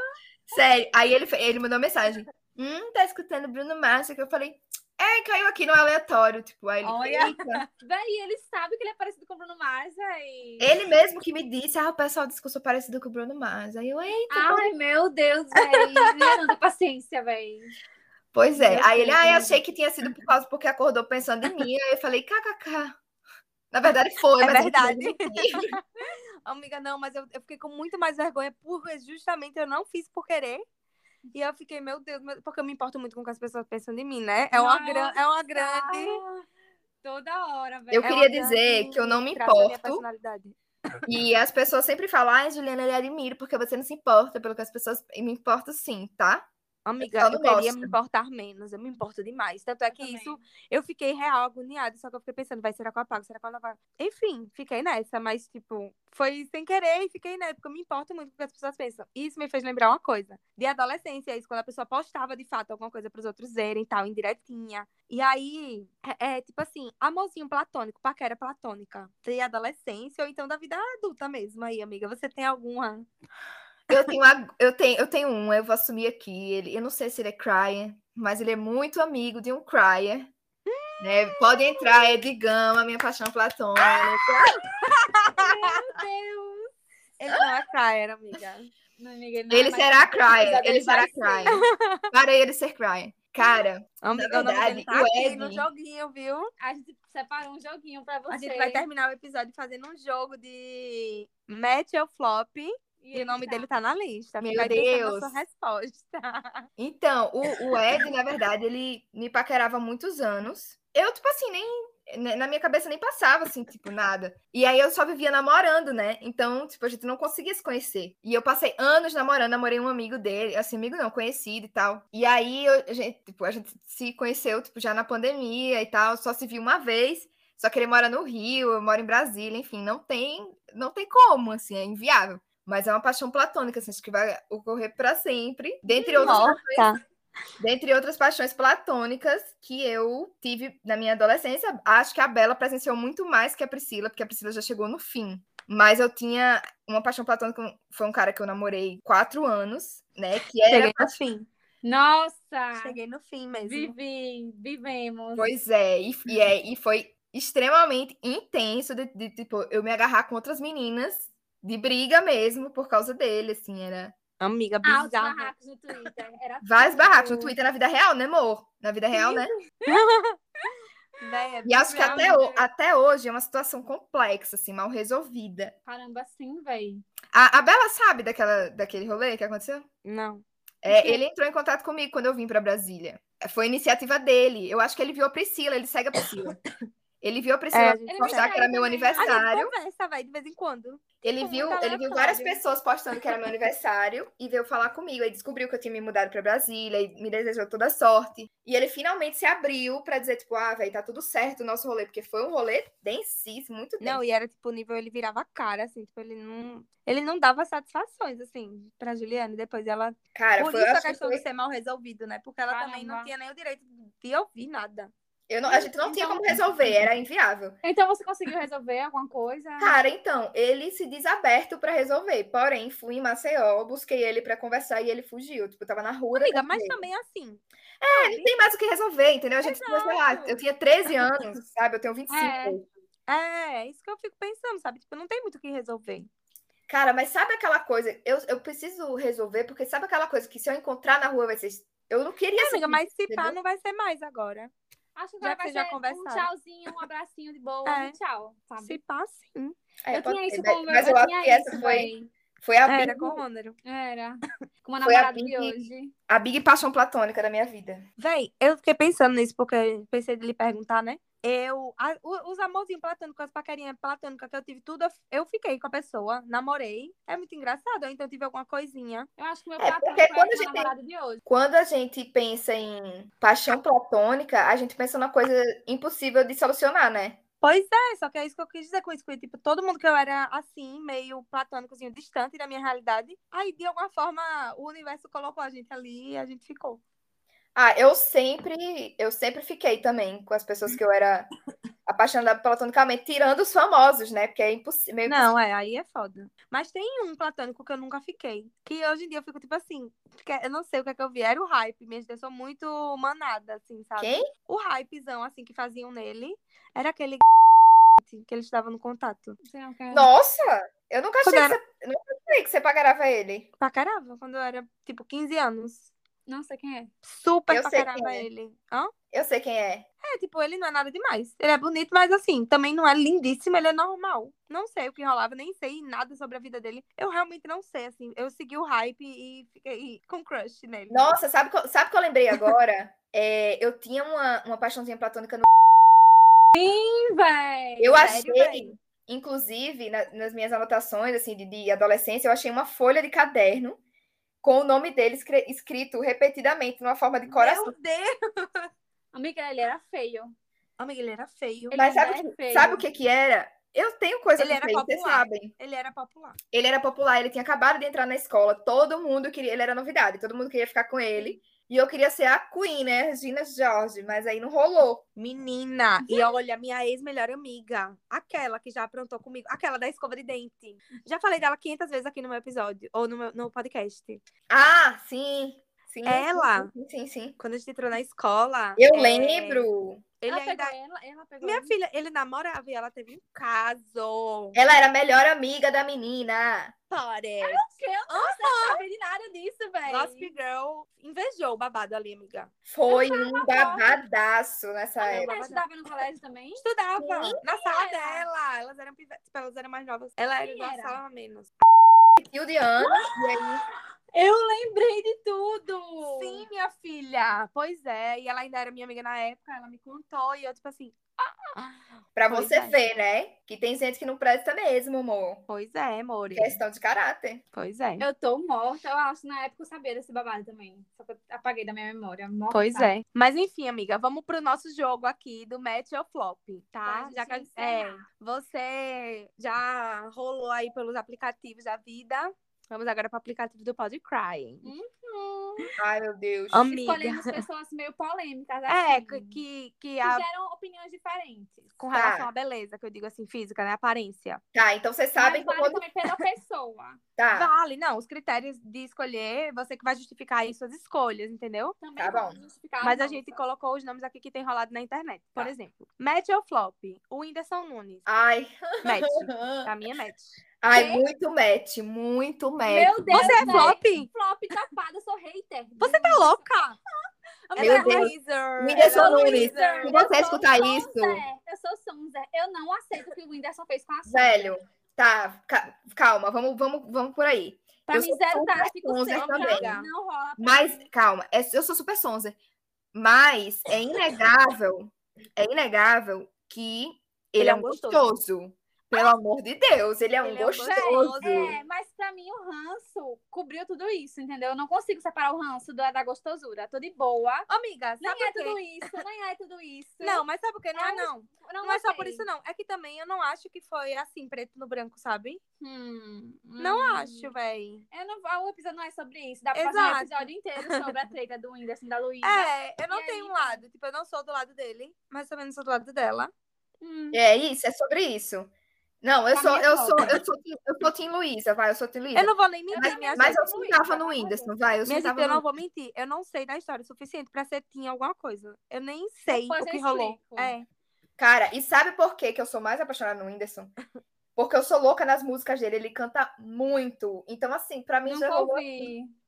Sério. Aí ele, ele mandou mensagem. Hum, tá escutando Bruno Mars? Que eu falei. É, caiu aqui no aleatório. Tipo, aí ele. Olha. Véi, ele sabe que ele é parecido com o Bruno Mars, véi. Ele mesmo que me disse, ah, o pessoal disse que eu sou parecido com o Bruno Mars. Aí eu, eita. Ai, meu Deus, véi. Não tem paciência, véi. Pois é. Meu Aí ele, ah, eu Deus. achei que tinha sido por causa porque acordou pensando em mim. Aí eu falei, kkk. Na verdade foi, É mas eu verdade. Amiga, não, mas eu, eu fiquei com muito mais vergonha porque justamente eu não fiz por querer. E eu fiquei, meu Deus, porque eu me importo muito com o que as pessoas pensam de mim, né? É uma, gran, é uma grande. Toda hora, velho. Eu é queria dizer que eu não me importo. E as pessoas sempre falam, ai, Juliana, eu lhe admiro porque você não se importa pelo que as pessoas. E me importo sim, tá? Amiga, eu não queria gosto. me importar menos, eu me importo demais. Tanto é que também. isso, eu fiquei real agoniada, só que eu fiquei pensando, vai, será que eu apago? Será que eu não apago? Enfim, fiquei nessa, mas, tipo, foi sem querer e fiquei nessa, porque eu me importo muito com o que as pessoas pensam. E Isso me fez lembrar uma coisa, de adolescência, isso, quando a pessoa postava, de fato, alguma coisa pros outros verem, tal, indiretinha. E aí, é, é, tipo assim, amorzinho platônico, paquera platônica, de adolescência ou então da vida adulta mesmo. Aí, amiga, você tem alguma... Eu tenho, eu tenho, eu tenho um, eu vou assumir aqui. Ele, eu não sei se ele é crier, mas ele é muito amigo de um crier. Né? Pode entrar, é de gama, minha paixão platônica. Meu Deus. Ele não é crier, amiga. Não, amiga, ele não Ele é será Apesar ele será crier. Para ele ser crier. Cara, Amiga, o nome verdade, dele tá o aqui Ed- no joguinho, viu? A gente separou um joguinho pra você. A gente vai terminar o episódio fazendo um jogo de match ou flop. E, o nome tá. dele tá na lista. Meu pensando Deus. sua resposta. Então, o, o Ed, na verdade, ele me paquerava há muitos anos. Eu, tipo assim, nem. né, Na minha cabeça nem passava, assim, tipo, nada. E aí eu só vivia namorando, né? Então, tipo, a gente não conseguia se conhecer. E eu passei anos namorando, namorei um amigo dele, assim, amigo não, conhecido e tal. E aí eu- a gente, tipo, a gente se conheceu, tipo, já na pandemia e tal, só se viu uma vez. Só que ele mora no Rio, eu moro em Brasília, enfim, não tem, não tem como, assim, é inviável. Mas é uma paixão platônica, assim, acho que vai ocorrer para sempre. Dentre outras Nossa. Dentre outras paixões platônicas que eu tive na minha adolescência, acho que a Bela presenciou muito mais que a Priscila, porque a Priscila já chegou no fim. Mas eu tinha uma paixão platônica, foi um cara que eu namorei quatro anos, né? Que era. Cheguei no fim. Nossa! Cheguei no fim mesmo. Vivi, vivemos. Pois é, e, e é, e foi extremamente intenso de, de, tipo, eu me agarrar com outras meninas de briga mesmo por causa dele, assim, era Amiga, Altos bizarra. barracos no Twitter. Era vários barracos no Twitter na vida real, né, amor? Na vida real, né? Véi, é E acho que até, ho- até hoje é uma situação complexa, assim, mal resolvida. Caramba, sim, véi. A, a Bela sabe daquela, daquele rolê que aconteceu? Não. É, ele entrou em contato comigo quando eu vim para Brasília. Foi iniciativa dele. Eu acho que ele viu a Priscila, ele segue a Priscila. Ele viu a Priscila É, a gente postar que era meu gente aniversário. conversa, vai, de vez em quando. Ele viu, ele viu várias pessoas postando que era meu aniversário e veio falar comigo. Aí descobriu que eu tinha me mudado para Brasília e me desejou toda sorte. E ele finalmente se abriu para dizer, tipo, ah, velho, tá tudo certo o nosso rolê, porque foi um rolê densíssimo, muito denso. Não, e era tipo nível, ele virava a cara, assim, tipo, ele não. Ele não dava satisfações, assim, pra Juliane. Depois ela. Cara, Por foi, isso a que questão foi- de ser mal resolvido, né? Porque ela também não Caramba. tinha nem o direito de ouvir nada. Não- a gente não tinha Então- como resolver, era inviável. Então você conseguiu resolver alguma coisa? Cara, então, ele se diz aberto para resolver. Porém, fui em Maceió, busquei ele para conversar e ele fugiu. Tipo, eu tava na rua. Amiga, mas dele. também assim. É, não tem mais o que resolver, entendeu? A gente, sei lá, Exato. eu tinha 13 anos, sabe? Eu tenho 25. É. É, é isso que eu fico pensando, sabe? Tipo, não tem muito o que resolver. Cara, mas sabe aquela coisa? Eu, eu preciso resolver, porque sabe aquela coisa que se eu encontrar na rua vai ser. Eu não queria É, amiga, mas se pá, não vai ser mais agora. Acho que Já agora que vai ser um tchauzinho, um abracinho de boa É. e tchau, sabe? Se pá, sim. É, eu tinha isso mas- com Mas eu, eu acho tinha que essa foi, foi a Era Big, com o Rônero. Era. Com uma namorada de Big- hoje. a Big paixão platônica da minha vida. Véi, eu fiquei pensando nisso, porque pensei de lhe perguntar, né? Eu, a- os amorzinhos platônicos, as paquerinhas platônicas que eu tive, tudo, eu, fiquei com a pessoa, namorei. É muito engraçado, então tive alguma coisinha. Eu acho que meu É, porque quando a com a gente- namorada de hoje. Quando a gente pensa em paixão platônica, a gente pensa numa coisa impossível de solucionar, né? Pois é, só que é isso que eu quis dizer com isso. Que, tipo, todo mundo que eu era assim, meio platônicozinho, distante da minha realidade. Aí, de alguma forma, o universo colocou a gente ali e a gente ficou. Ah, eu sempre, eu sempre fiquei também com as pessoas que eu era apaixonada platonicamente, tirando os famosos, né? Porque é impossível. Não, é, aí é foda. Mas tem um platônico que eu nunca fiquei. Que hoje em dia eu fico, tipo assim, eu não sei o que é que eu vi. Era o hype, gente, eu sou muito manada, assim, sabe? Quem? O hypezão, assim, que faziam nele, era aquele que ele estava no contato. É. Nossa, eu nunca achei Quando que você, nunca achei que você pagarava ele. Pra caramba, quando eu era, tipo, 15 anos. Não sei quem é. Super Eu pra caramba é. ele. Hã? Eu sei quem é. É, tipo, ele não é nada demais. Ele é bonito, mas assim, também não é lindíssimo, ele é normal. Não sei o que rolava, nem sei nada sobre a vida dele. Eu realmente não sei, assim. Eu segui o hype e fiquei com crush nele. Nossa, sabe que, eu- sabe que eu lembrei agora? É, eu tinha uma, uma paixãozinha platônica no. Sim, véi. Eu Sério, achei, inclusive, na- nas minhas anotações assim, de, de adolescência, eu achei uma folha de caderno com o nome dele escrito repetidamente numa forma de coração. Meu Deus! Amiga, ele era feio. Amiga, ele era feio. Ele Mas sabe, é o que- feio. sabe o que que era? Eu tenho coisa Ele com era feio, vocês popular. sabem. Ele era popular. Ele era popular, ele tinha acabado de entrar na escola, todo mundo queria, ele era novidade, todo mundo queria ficar com ele. E eu queria ser a Queen, né, Regina George, mas aí não rolou. Menina, e olha, minha ex-melhor amiga, aquela que já aprontou comigo, aquela da escova de dente. Já falei dela 500 vezes aqui no meu episódio, ou no, meu, no podcast. Ah, sim. Sim, Ela? Sim, sim, sim. Quando a gente entrou na escola. Eu é, lembro. Ele ela ainda. pegou ela, ela pegou Minha ele. filha, ele namorava e ela teve um caso. Ela era a melhor amiga da menina. Pare. Que eu não sabia de nada disso, véi. Gossip Girl invejou o babado ali, amiga. Foi um babadaço nessa A época. menina estudava no colégio também? Estudava Sim, na sala era? dela. Elas eram tipo, elas eram mais novas. Ela era era? sala menos. Tio de Ana. E aí, Eu lembrei de tudo. Sim, minha filha. Pois é. E ela ainda era minha amiga na época. Ela me contou. E eu, tipo assim. Pra Pois você é. ver, né? Que tem gente que não presta mesmo, amor. Pois é, Mori. Questão de caráter. Pois é. Eu tô morta. Eu acho na época eu sabia desse babado também. Só que eu apaguei da minha memória. Morta. Pois é. Mas enfim, amiga, vamos pro nosso jogo aqui do Match ou Flop, tá? Pra Já que gente é, você já rolou aí pelos aplicativos da vida. Vamos agora pro aplicativo do Podcry. Hum, Ai, meu Deus. Amiga. escolhemos pessoas meio polêmicas. É, assim, que, que, que que a- geram opiniões diferentes. com Tá. relação à beleza, que eu digo assim, física, né? Aparência. Tá, então vocês sabem Mas que vale quando. também pela pessoa. Tá, Vale, não, os critérios de escolher, você que vai justificar aí suas escolhas, entendeu? Também Tá bom. vamos justificar Mas a gente colocou os nomes aqui que tem rolado na internet. Por Tá. exemplo, Match ou Flop? O Whindersson Nunes. Ai. Match. A minha é match. Ai, Quê? muito match, muito match. Meu Deus, Você é flop? Flop tapada, eu sou hater. Você tá louca? Meu é Deus. é Nunes, loser. se você Eu sou escutar isso- Eu sou Sonzer. Eu não aceito o que o Whindersson fez com a Sonzer. Velho, tá, ca- calma, vamos, vamos, vamos por aí. Pra Eu mim, zero tá, fico sonza sem. também. Não rola. Mas, mim. calma, é- eu sou super sonza. Mas é inegável, é inegável que ele, é um gostoso. Pelo amor de Deus, ele é um Ele é um gostoso. gostoso. É, mas pra mim o ranço cobriu tudo isso, entendeu? Eu não consigo separar o ranço da, da gostosura. Tô de boa. Amiga, Nem sabe é por quê? tudo isso, nem é tudo isso. Não, mas sabe por quê? Não é, É não. não, Não é só por isso, não. É que também eu não acho que foi assim, preto no branco, sabe? Hum, Não hum. acho, véi. Eu não, o episódio não é sobre isso. Dá pra fazer um Exato. episódio inteiro sobre a treta do Whindersson da Luísa. É, eu não E tenho aí, um lado. Tipo, eu não sou do lado dele, mas também não sou do lado dela. Hum. É isso, é sobre isso. Não, eu sou, é eu sou, eu sou, Tim- eu sou Tim Luísa, vai, eu sou Tim Luísa. Eu não vou nem mentir, Mas, minha mas gente. eu sentava no Whindersson, vai, eu Minha sentava gente, eu não vou mentir. Eu não sei da história o suficiente pra ser tinha alguma coisa. Eu nem sei Depois o eu que rolou. É. Cara, e sabe por quê que eu sou mais apaixonada no Whindersson? Porque eu sou louca nas músicas dele, ele canta muito. Então, assim, pra mim já Nunca rolou. assim. ouvi.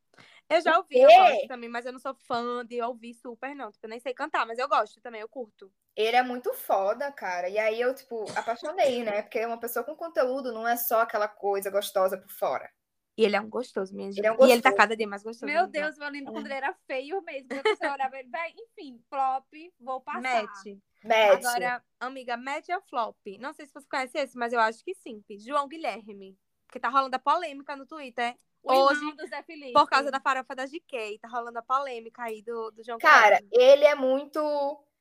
Eu já ouvi, eu gosto também, mas eu não sou fã de ouvir super, não. Tipo, eu nem sei cantar, mas eu gosto também, eu curto. Ele é muito foda, cara. E aí eu, tipo, apaixonei, né? Porque uma pessoa com conteúdo não é só aquela coisa gostosa por fora. E ele é um gostoso, minha gente. Ele é um E ele tá gostoso. cada dia mais gostoso. Meu. Deus, eu lembro quando ele era feio mesmo. Quando você olhava ele, vai, enfim, flop, vou passar. Match. Match. Agora, amiga, match ou flop? Não sei se você conhece esse, mas eu acho que sim. João Guilherme. Porque tá rolando a polêmica no Twitter. Hoje, irmão do Zé Felipe. Por causa da farofa da GK. Tá rolando a polêmica aí do, do João Cara, Guilherme. ele é muito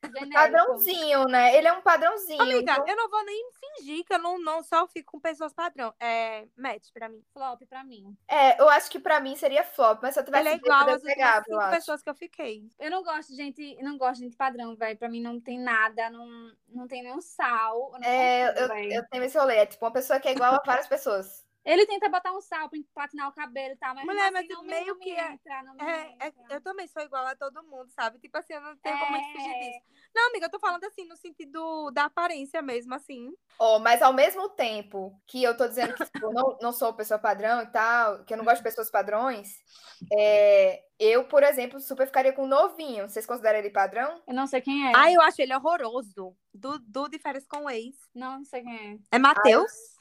Genérico. padrãozinho, né? Ele é um padrãozinho. Amiga, então- eu não vou nem fingir que eu não, não só fico com pessoas padrão. É match pra mim. Flop pra mim. É, eu acho que pra mim seria flop, mas se eu tivesse Ele é igual às pegava, cinco pessoas que eu fiquei. Eu não gosto de gente, não gosto de gente padrão, velho. Pra mim não tem nada, não, não tem nenhum sal. Eu não É, consigo, eu, eu tenho esse rolê. É tipo uma pessoa que é igual a várias pessoas. Ele tenta botar um sal pra platinar o cabelo e tal, mas, Mulher, assim, mas não, meio que é- entra, não me É, é- entra. eu também sou igual a todo mundo, sabe? Tipo assim, eu não tenho como muito fugir É. disso. Não, amiga, eu tô falando assim, no sentido da aparência mesmo, assim. Ó, mas ao mesmo tempo que eu tô dizendo que tipo, eu não, não sou pessoa padrão e tal, que eu não gosto de pessoas padrões, é, eu, por exemplo, super ficaria com o novinho. Vocês consideram ele padrão? Eu não sei quem é. Ai, eu acho ele horroroso. Do, do de férias com o ex. Não, não sei quem É Matheus? É Matheus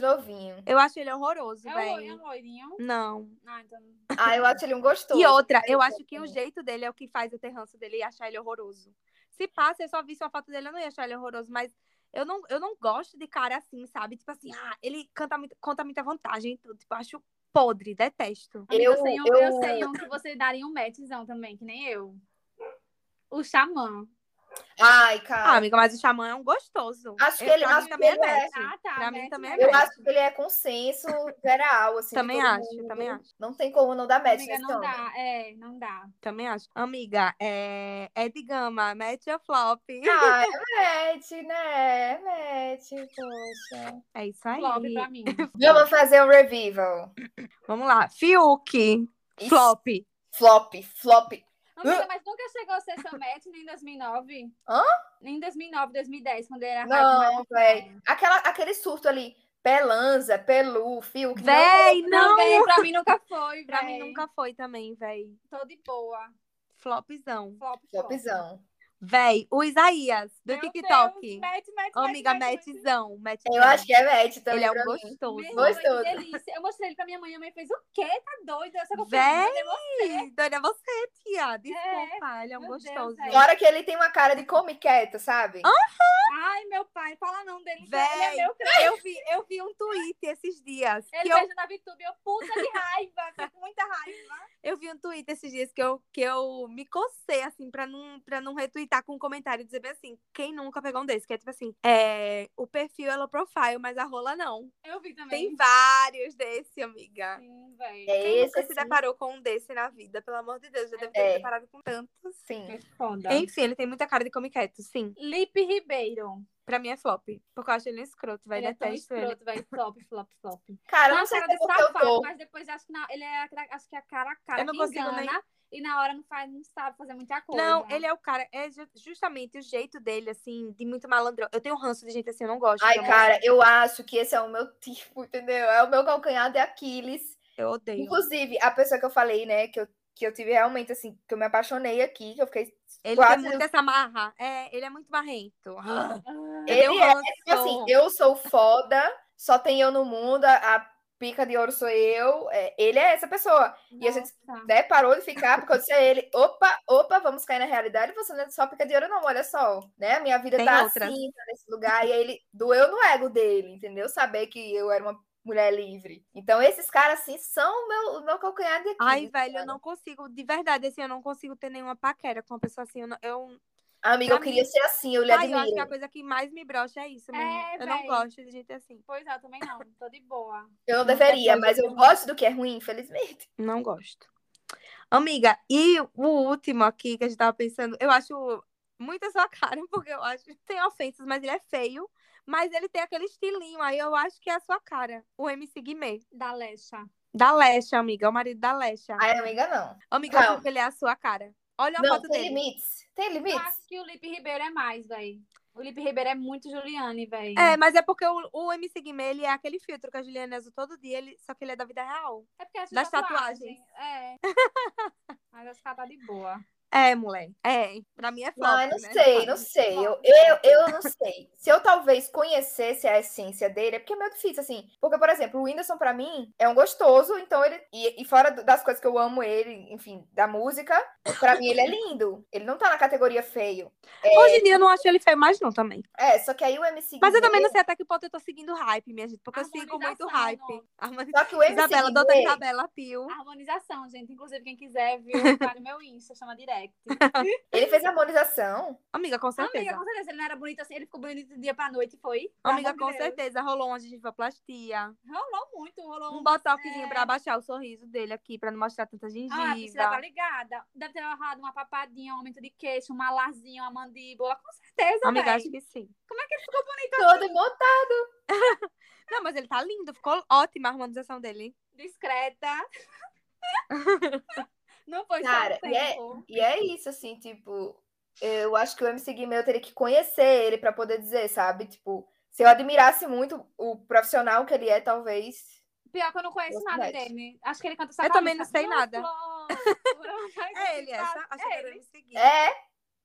Novinho. Eu acho ele horroroso, é. É o, é velho. o loirinho? Não. Ah, então. Ah, eu acho ele um gostoso. E outra, eu Ele acho que o jeito dele é o que faz eu ter ranço dele e achar ele horroroso. Se passa, eu só visse uma foto dele, eu não ia achar ele horroroso, mas eu não, eu não gosto de cara assim, sabe? Tipo assim, ah, ele canta muito, conta muita vantagem e tudo. Tipo, eu acho podre, detesto. Amiga, Eu- eu, sei um, eu- eu sei um que você daria um matchzão também, que nem eu. O Xamã. Ai, Ah, cara. amiga, mas o Xamã é um gostoso. Acho que Eu- ele- pra acho mim que também é é. Ah, tá. Pra mim também é eu match. acho que ele é consenso geral, assim. Também acho, mundo. também acho. Não tem como não dar match Amiga, não dá. É, não dá. Também acho. Amiga, é, é de gama, match ou flop? Ah, é match, né? É match, poxa. É isso aí. Flop pra mim. Vamos fazer um revival. Vamos lá. Fiuk, flop. Flop, flop. Amiga, mas nunca chegou a ser seu match nem em 2009? Hã? Nem em 2009, 2010, quando ele era Não, véi. Aquela, aquele surto ali, Pelanza, Pelu, Fiuk. não- Véi, Não, não! véi, pra mim nunca foi, Pra véi. mim nunca foi também, véi. Tô de boa. Flopzão. Flop, flop. Véi, o Isaías, do Meu TikTok. Deus, match, match, match, amiga, match, match. matchzão, matchzão. Eu acho que é match também Ele é um gostoso. Meu Gostoso. Delícia. Eu mostrei ele pra minha mãe. A mãe fez o quê? Tá doida? Essa Véi! Doida é você, tia. Desculpa, ele é um Meu Deus, gostoso. véi. Fora que ele tem uma cara de come quieto, sabe? Ai, meu pai, fala não dele. Ele Véi, é eu vi, eu vi um tweet esses dias. Ele que eu, na VTube. Eu, puta de raiva. Fico com muita raiva. eu vi um tweet esses dias que eu, que eu me cocei, assim, pra não, pra não retweetar com um comentário e dizer bem assim, quem nunca pegou um desse? Que é tipo assim, é, o perfil é low profile, mas a rola não. Eu vi também. Tem vários desse, amiga. Sim, véi. É Quem esse, nunca se deparou com um desse na vida? Pelo amor de Deus, já deve ter É. se deparado com tantos. Sim. Foda. Enfim, ele tem muita cara de come quieto, sim. Lipe Ribeiro. Pra mim é flop. Porque eu acho ele um escroto, vai Ele é tão detesto ele. escroto, vai. Flop, flop, flop. Cara, eu não sei cara se de porque eu safado, tô. mas depois acho que, na, ele é, a- acho que é a cara a cara Eu não que consigo engana. nem- E na hora não, faz, não sabe fazer muita coisa. Não, ele é o cara, é ju- justamente o jeito dele, assim, de muito malandrão. Eu tenho ranço de gente assim, eu não gosto. Ai, eu não- cara, eu acho que esse é o meu tipo, entendeu? É o meu calcanhar de Aquiles. Eu odeio. Inclusive, a pessoa que eu falei, né, que eu, que eu tive realmente, assim, que eu me apaixonei aqui, que eu fiquei Ele quase... tem muito essa marra. É, ele é muito marrento. Ah, Ele é, ranço. tipo assim, eu sou foda, só tem eu no mundo, a, a pica de ouro sou eu, é, ele é essa pessoa. E a gente Nossa. né, parou de ficar, porque eu disse a ele, opa, opa, vamos cair na realidade, você não é só pica de ouro, não, olha só, né? A minha vida Tem tá outras. assim, tá nesse lugar, e aí ele doeu no ego dele, entendeu? Saber que eu era uma mulher livre. Então, esses caras, assim, são o meu, o meu calcanhar de Ai, Aquiles, velho, eu não consigo, de verdade, assim, eu não consigo ter nenhuma paquera com uma pessoa assim. Eu, não- eu, Amiga, eu pra queria mim- ser assim, eu lhe Ai, eu acho que a admiro. coisa que mais me brocha é isso mesmo. É, eu não gosto de gente assim. Pois é, eu também não. Tô de boa. Eu não não deveria, mas eu gosto do que é ruim, infelizmente. Não gosto. Amiga, e o último aqui que a gente tava pensando, eu acho muito a sua cara, porque eu acho tem ofensas, mas ele é feio, mas ele tem aquele estilinho aí, eu acho que é a sua cara. O MC Guimê. Da Lecha. Da Lesha, amiga, o marido da Lesha. Ai, amiga, não. Amiga, eu acho que ele é a sua cara. Olha a Não, foto tem dele. limites. Tem Eu limites? acho que o Lipe Ribeiro é mais, véi. O Lipe Ribeiro é muito Juliane, véi. É, mas é porque o, o MC Guimê, ele é aquele filtro que a Juliana usa todo dia, ele, só que ele é da vida real. É porque essa Das tatuagem. É. Mas essa cara tá de boa. É, mulher. É. Pra mim é flop, Ai, não né? sei, não sei. Eu, eu, eu não sei. Se eu talvez conhecesse a essência dele, é porque é meio difícil, assim. Porque, por exemplo, o Whindersson, pra mim, é um gostoso, então ele. E, e fora das coisas que eu amo ele, enfim, da música, pra mim ele é lindo. Ele não tá na categoria feio. Hoje em dia eu não acho ele feio mais, não, também. É, só que aí o MC. Mas eu também não sei até que ponto eu tô seguindo hype, minha gente, porque eu sigo muito hype. não. Harmoni- Só que o MC. Isabela, doutora Isabela Pio. Harmonização, gente. Inclusive, quem quiser, viu, vai no meu Insta, chama direct. Ele fez harmonização. Amiga, com certeza. Amiga, com certeza, ele não era bonito assim, ele ficou bonito do dia pra noite, foi? Amiga, com de Deus. certeza. Rolou uma gengivoplastia. Rolou muito, rolou Um botoxzinho é. pra abaixar o sorriso dele aqui, pra não mostrar tanta gengiva. Ah, a Priscila tá ligada. Deve ter rolado uma papadinha, um aumento de queixo, um malarzinho, uma mandíbula. Com certeza, Amiga, véi. acho que sim. Todo montado. Não, mas ele tá lindo. Ficou ótima a harmonização dele. Discreta. não foi Cara, só o e é-. E é isso, assim, tipo, eu acho que o MC Guimê eu teria que conhecer ele pra poder dizer, sabe? Tipo, se eu admirasse muito o profissional que ele é, talvez. Pior que eu não conheço nada dele. Acho que ele canta só Eu também não sei nada. Flor, É ele, essa? Acho que É era ele. me seguir. É,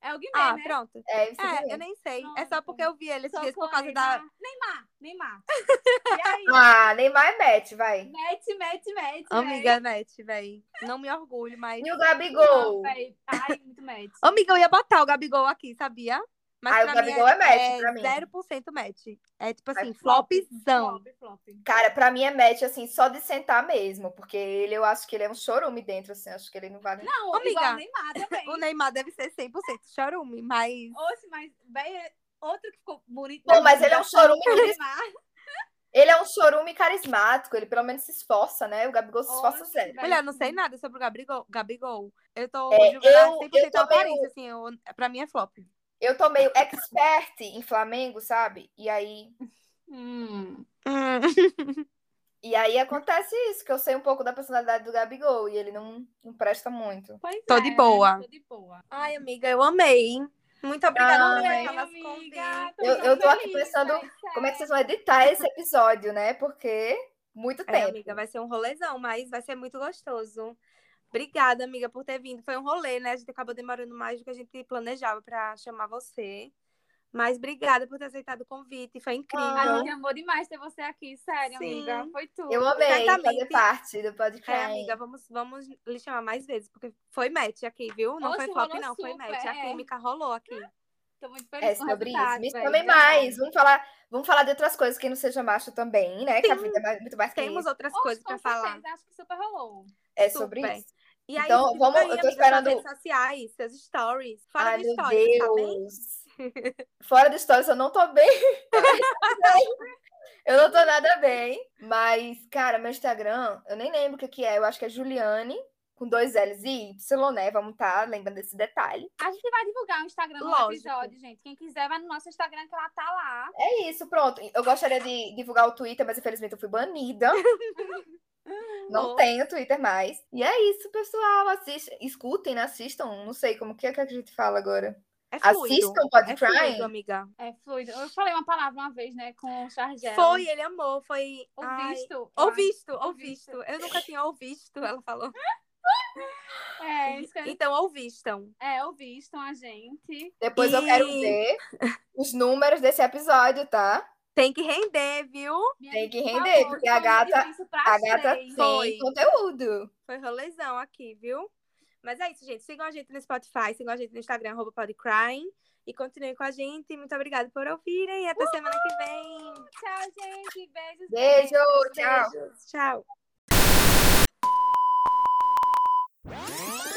É o Guimê, Ah, né? pronto. é É, eu nem sei. É só Pronto. porque eu vi ele esses dias por causa da. Neymar. Neymar, Neymar. E aí? Ah, Neymar é match, vai. Mete, mete, mete. Amiga, mete, véi. Não me orgulho, mas. E o Não, Gabigol? véi. Ai, muito mete. Amiga, eu ia botar o Gabigol aqui, sabia? Mas Ah, o Gabigol mim é match, pra mim. 0% match. É tipo assim, É flop, flopzão. Flop, flop. Cara, pra mim é match, assim, só de sentar mesmo. Porque ele, eu acho que ele é um chorume dentro, assim. Acho que ele não vale. Não, Amiga, o Neymar também. O Neymar deve ser 100% chorume, mas. Oxe, mas véi, é outro que ficou bonito. Pô, mas ele é um chorume. Ele é um chorume carismático, ele pelo menos se esforça, né? O Gabigol se esforça Oxe, sério. eu não sei nada sobre o Gabigol. Gabigol. Eu tô É, julgando eu- 100% eu a tô meio- assim. Eu, pra mim é flop. Eu tô meio expert em Flamengo, sabe? E aí, Hum. e aí acontece isso, que eu sei um pouco da personalidade do Gabigol e ele não, não presta muito. Pois Tô é, de boa. Tô de boa. Ai, amiga, eu amei. Muito obrigada Ai, nosso convite. Eu- eu tô aqui pensando véi, Como é que vocês vão editar esse episódio, né? Porque muito É, tempo. amiga, vai ser um rolezão, mas vai ser muito gostoso. Obrigada, amiga, por ter vindo. Foi um rolê, né? A gente acabou demorando mais do que a gente planejava pra chamar você. Mas obrigada por ter aceitado o convite. Foi incrível. A gente amou demais ter você aqui, sério, Sim. amiga. Foi tudo. Eu amei fazer Certamente. parte do podcast. É, amiga, vamos, vamos lhe chamar mais vezes, porque foi match aqui, viu? Não Oxe, foi flop, não, foi super, match. A é. química rolou aqui. Tô muito feliz É sobre isso. Me chamem verdade. mais. Vamos falar, vamos falar de outras coisas que não seja macho também, né? Que a vida é muito mais que Temos isso. outras Oxe, coisas pra falar. Acho que super rolou. É sobre super. isso. E aí, Então, vamos- aí, eu tô amiga, esperando- redes sociais, seus stories. Fala Ai, do meu stories, tá bem? Deus. Fora do stories, eu não tô bem. eu não tô nada bem. Mas, cara, meu Instagram, eu nem lembro o que, que é. Eu acho que é Juliane, com dois L's e Y, né? Vamos tá lembrando desse detalhe. A gente vai divulgar o Instagram no Lógico. episódio, gente. Quem quiser, vai no nosso Instagram que ela tá lá. É isso, pronto. Eu gostaria de divulgar o Twitter, mas infelizmente eu fui banida. Não Oh. tenho Twitter mais. E é isso, pessoal. Assistam, escutem, né? assistam. Não sei como que é que a gente fala agora. É fluido. Assistam Pod é Crime. fluido, amiga. É fluido. Eu falei uma palavra uma vez, né, com o Chargel. Foi, ele amou, foi... Ai, Ouvisto. Ouvisto, Ouvisto. ouvisto. Eu nunca tinha ouvisto, ela falou. É, isso que Então, ouvistam. é, ouvistam a gente. Depois eu quero E- ver os números desse episódio, tá? Tem que render, viu? Tem que render, porque a gata, a gata tem Foi. conteúdo. Foi rolezão aqui, viu? Mas é isso, gente. Sigam a gente no Spotify, sigam a gente no Instagram, podcrying. E continuem com a gente. Muito obrigada por ouvirem. E até Uhul! semana que vem. Tchau, gente. Beijos. Beijo. Beijos, tchau. Beijos, tchau.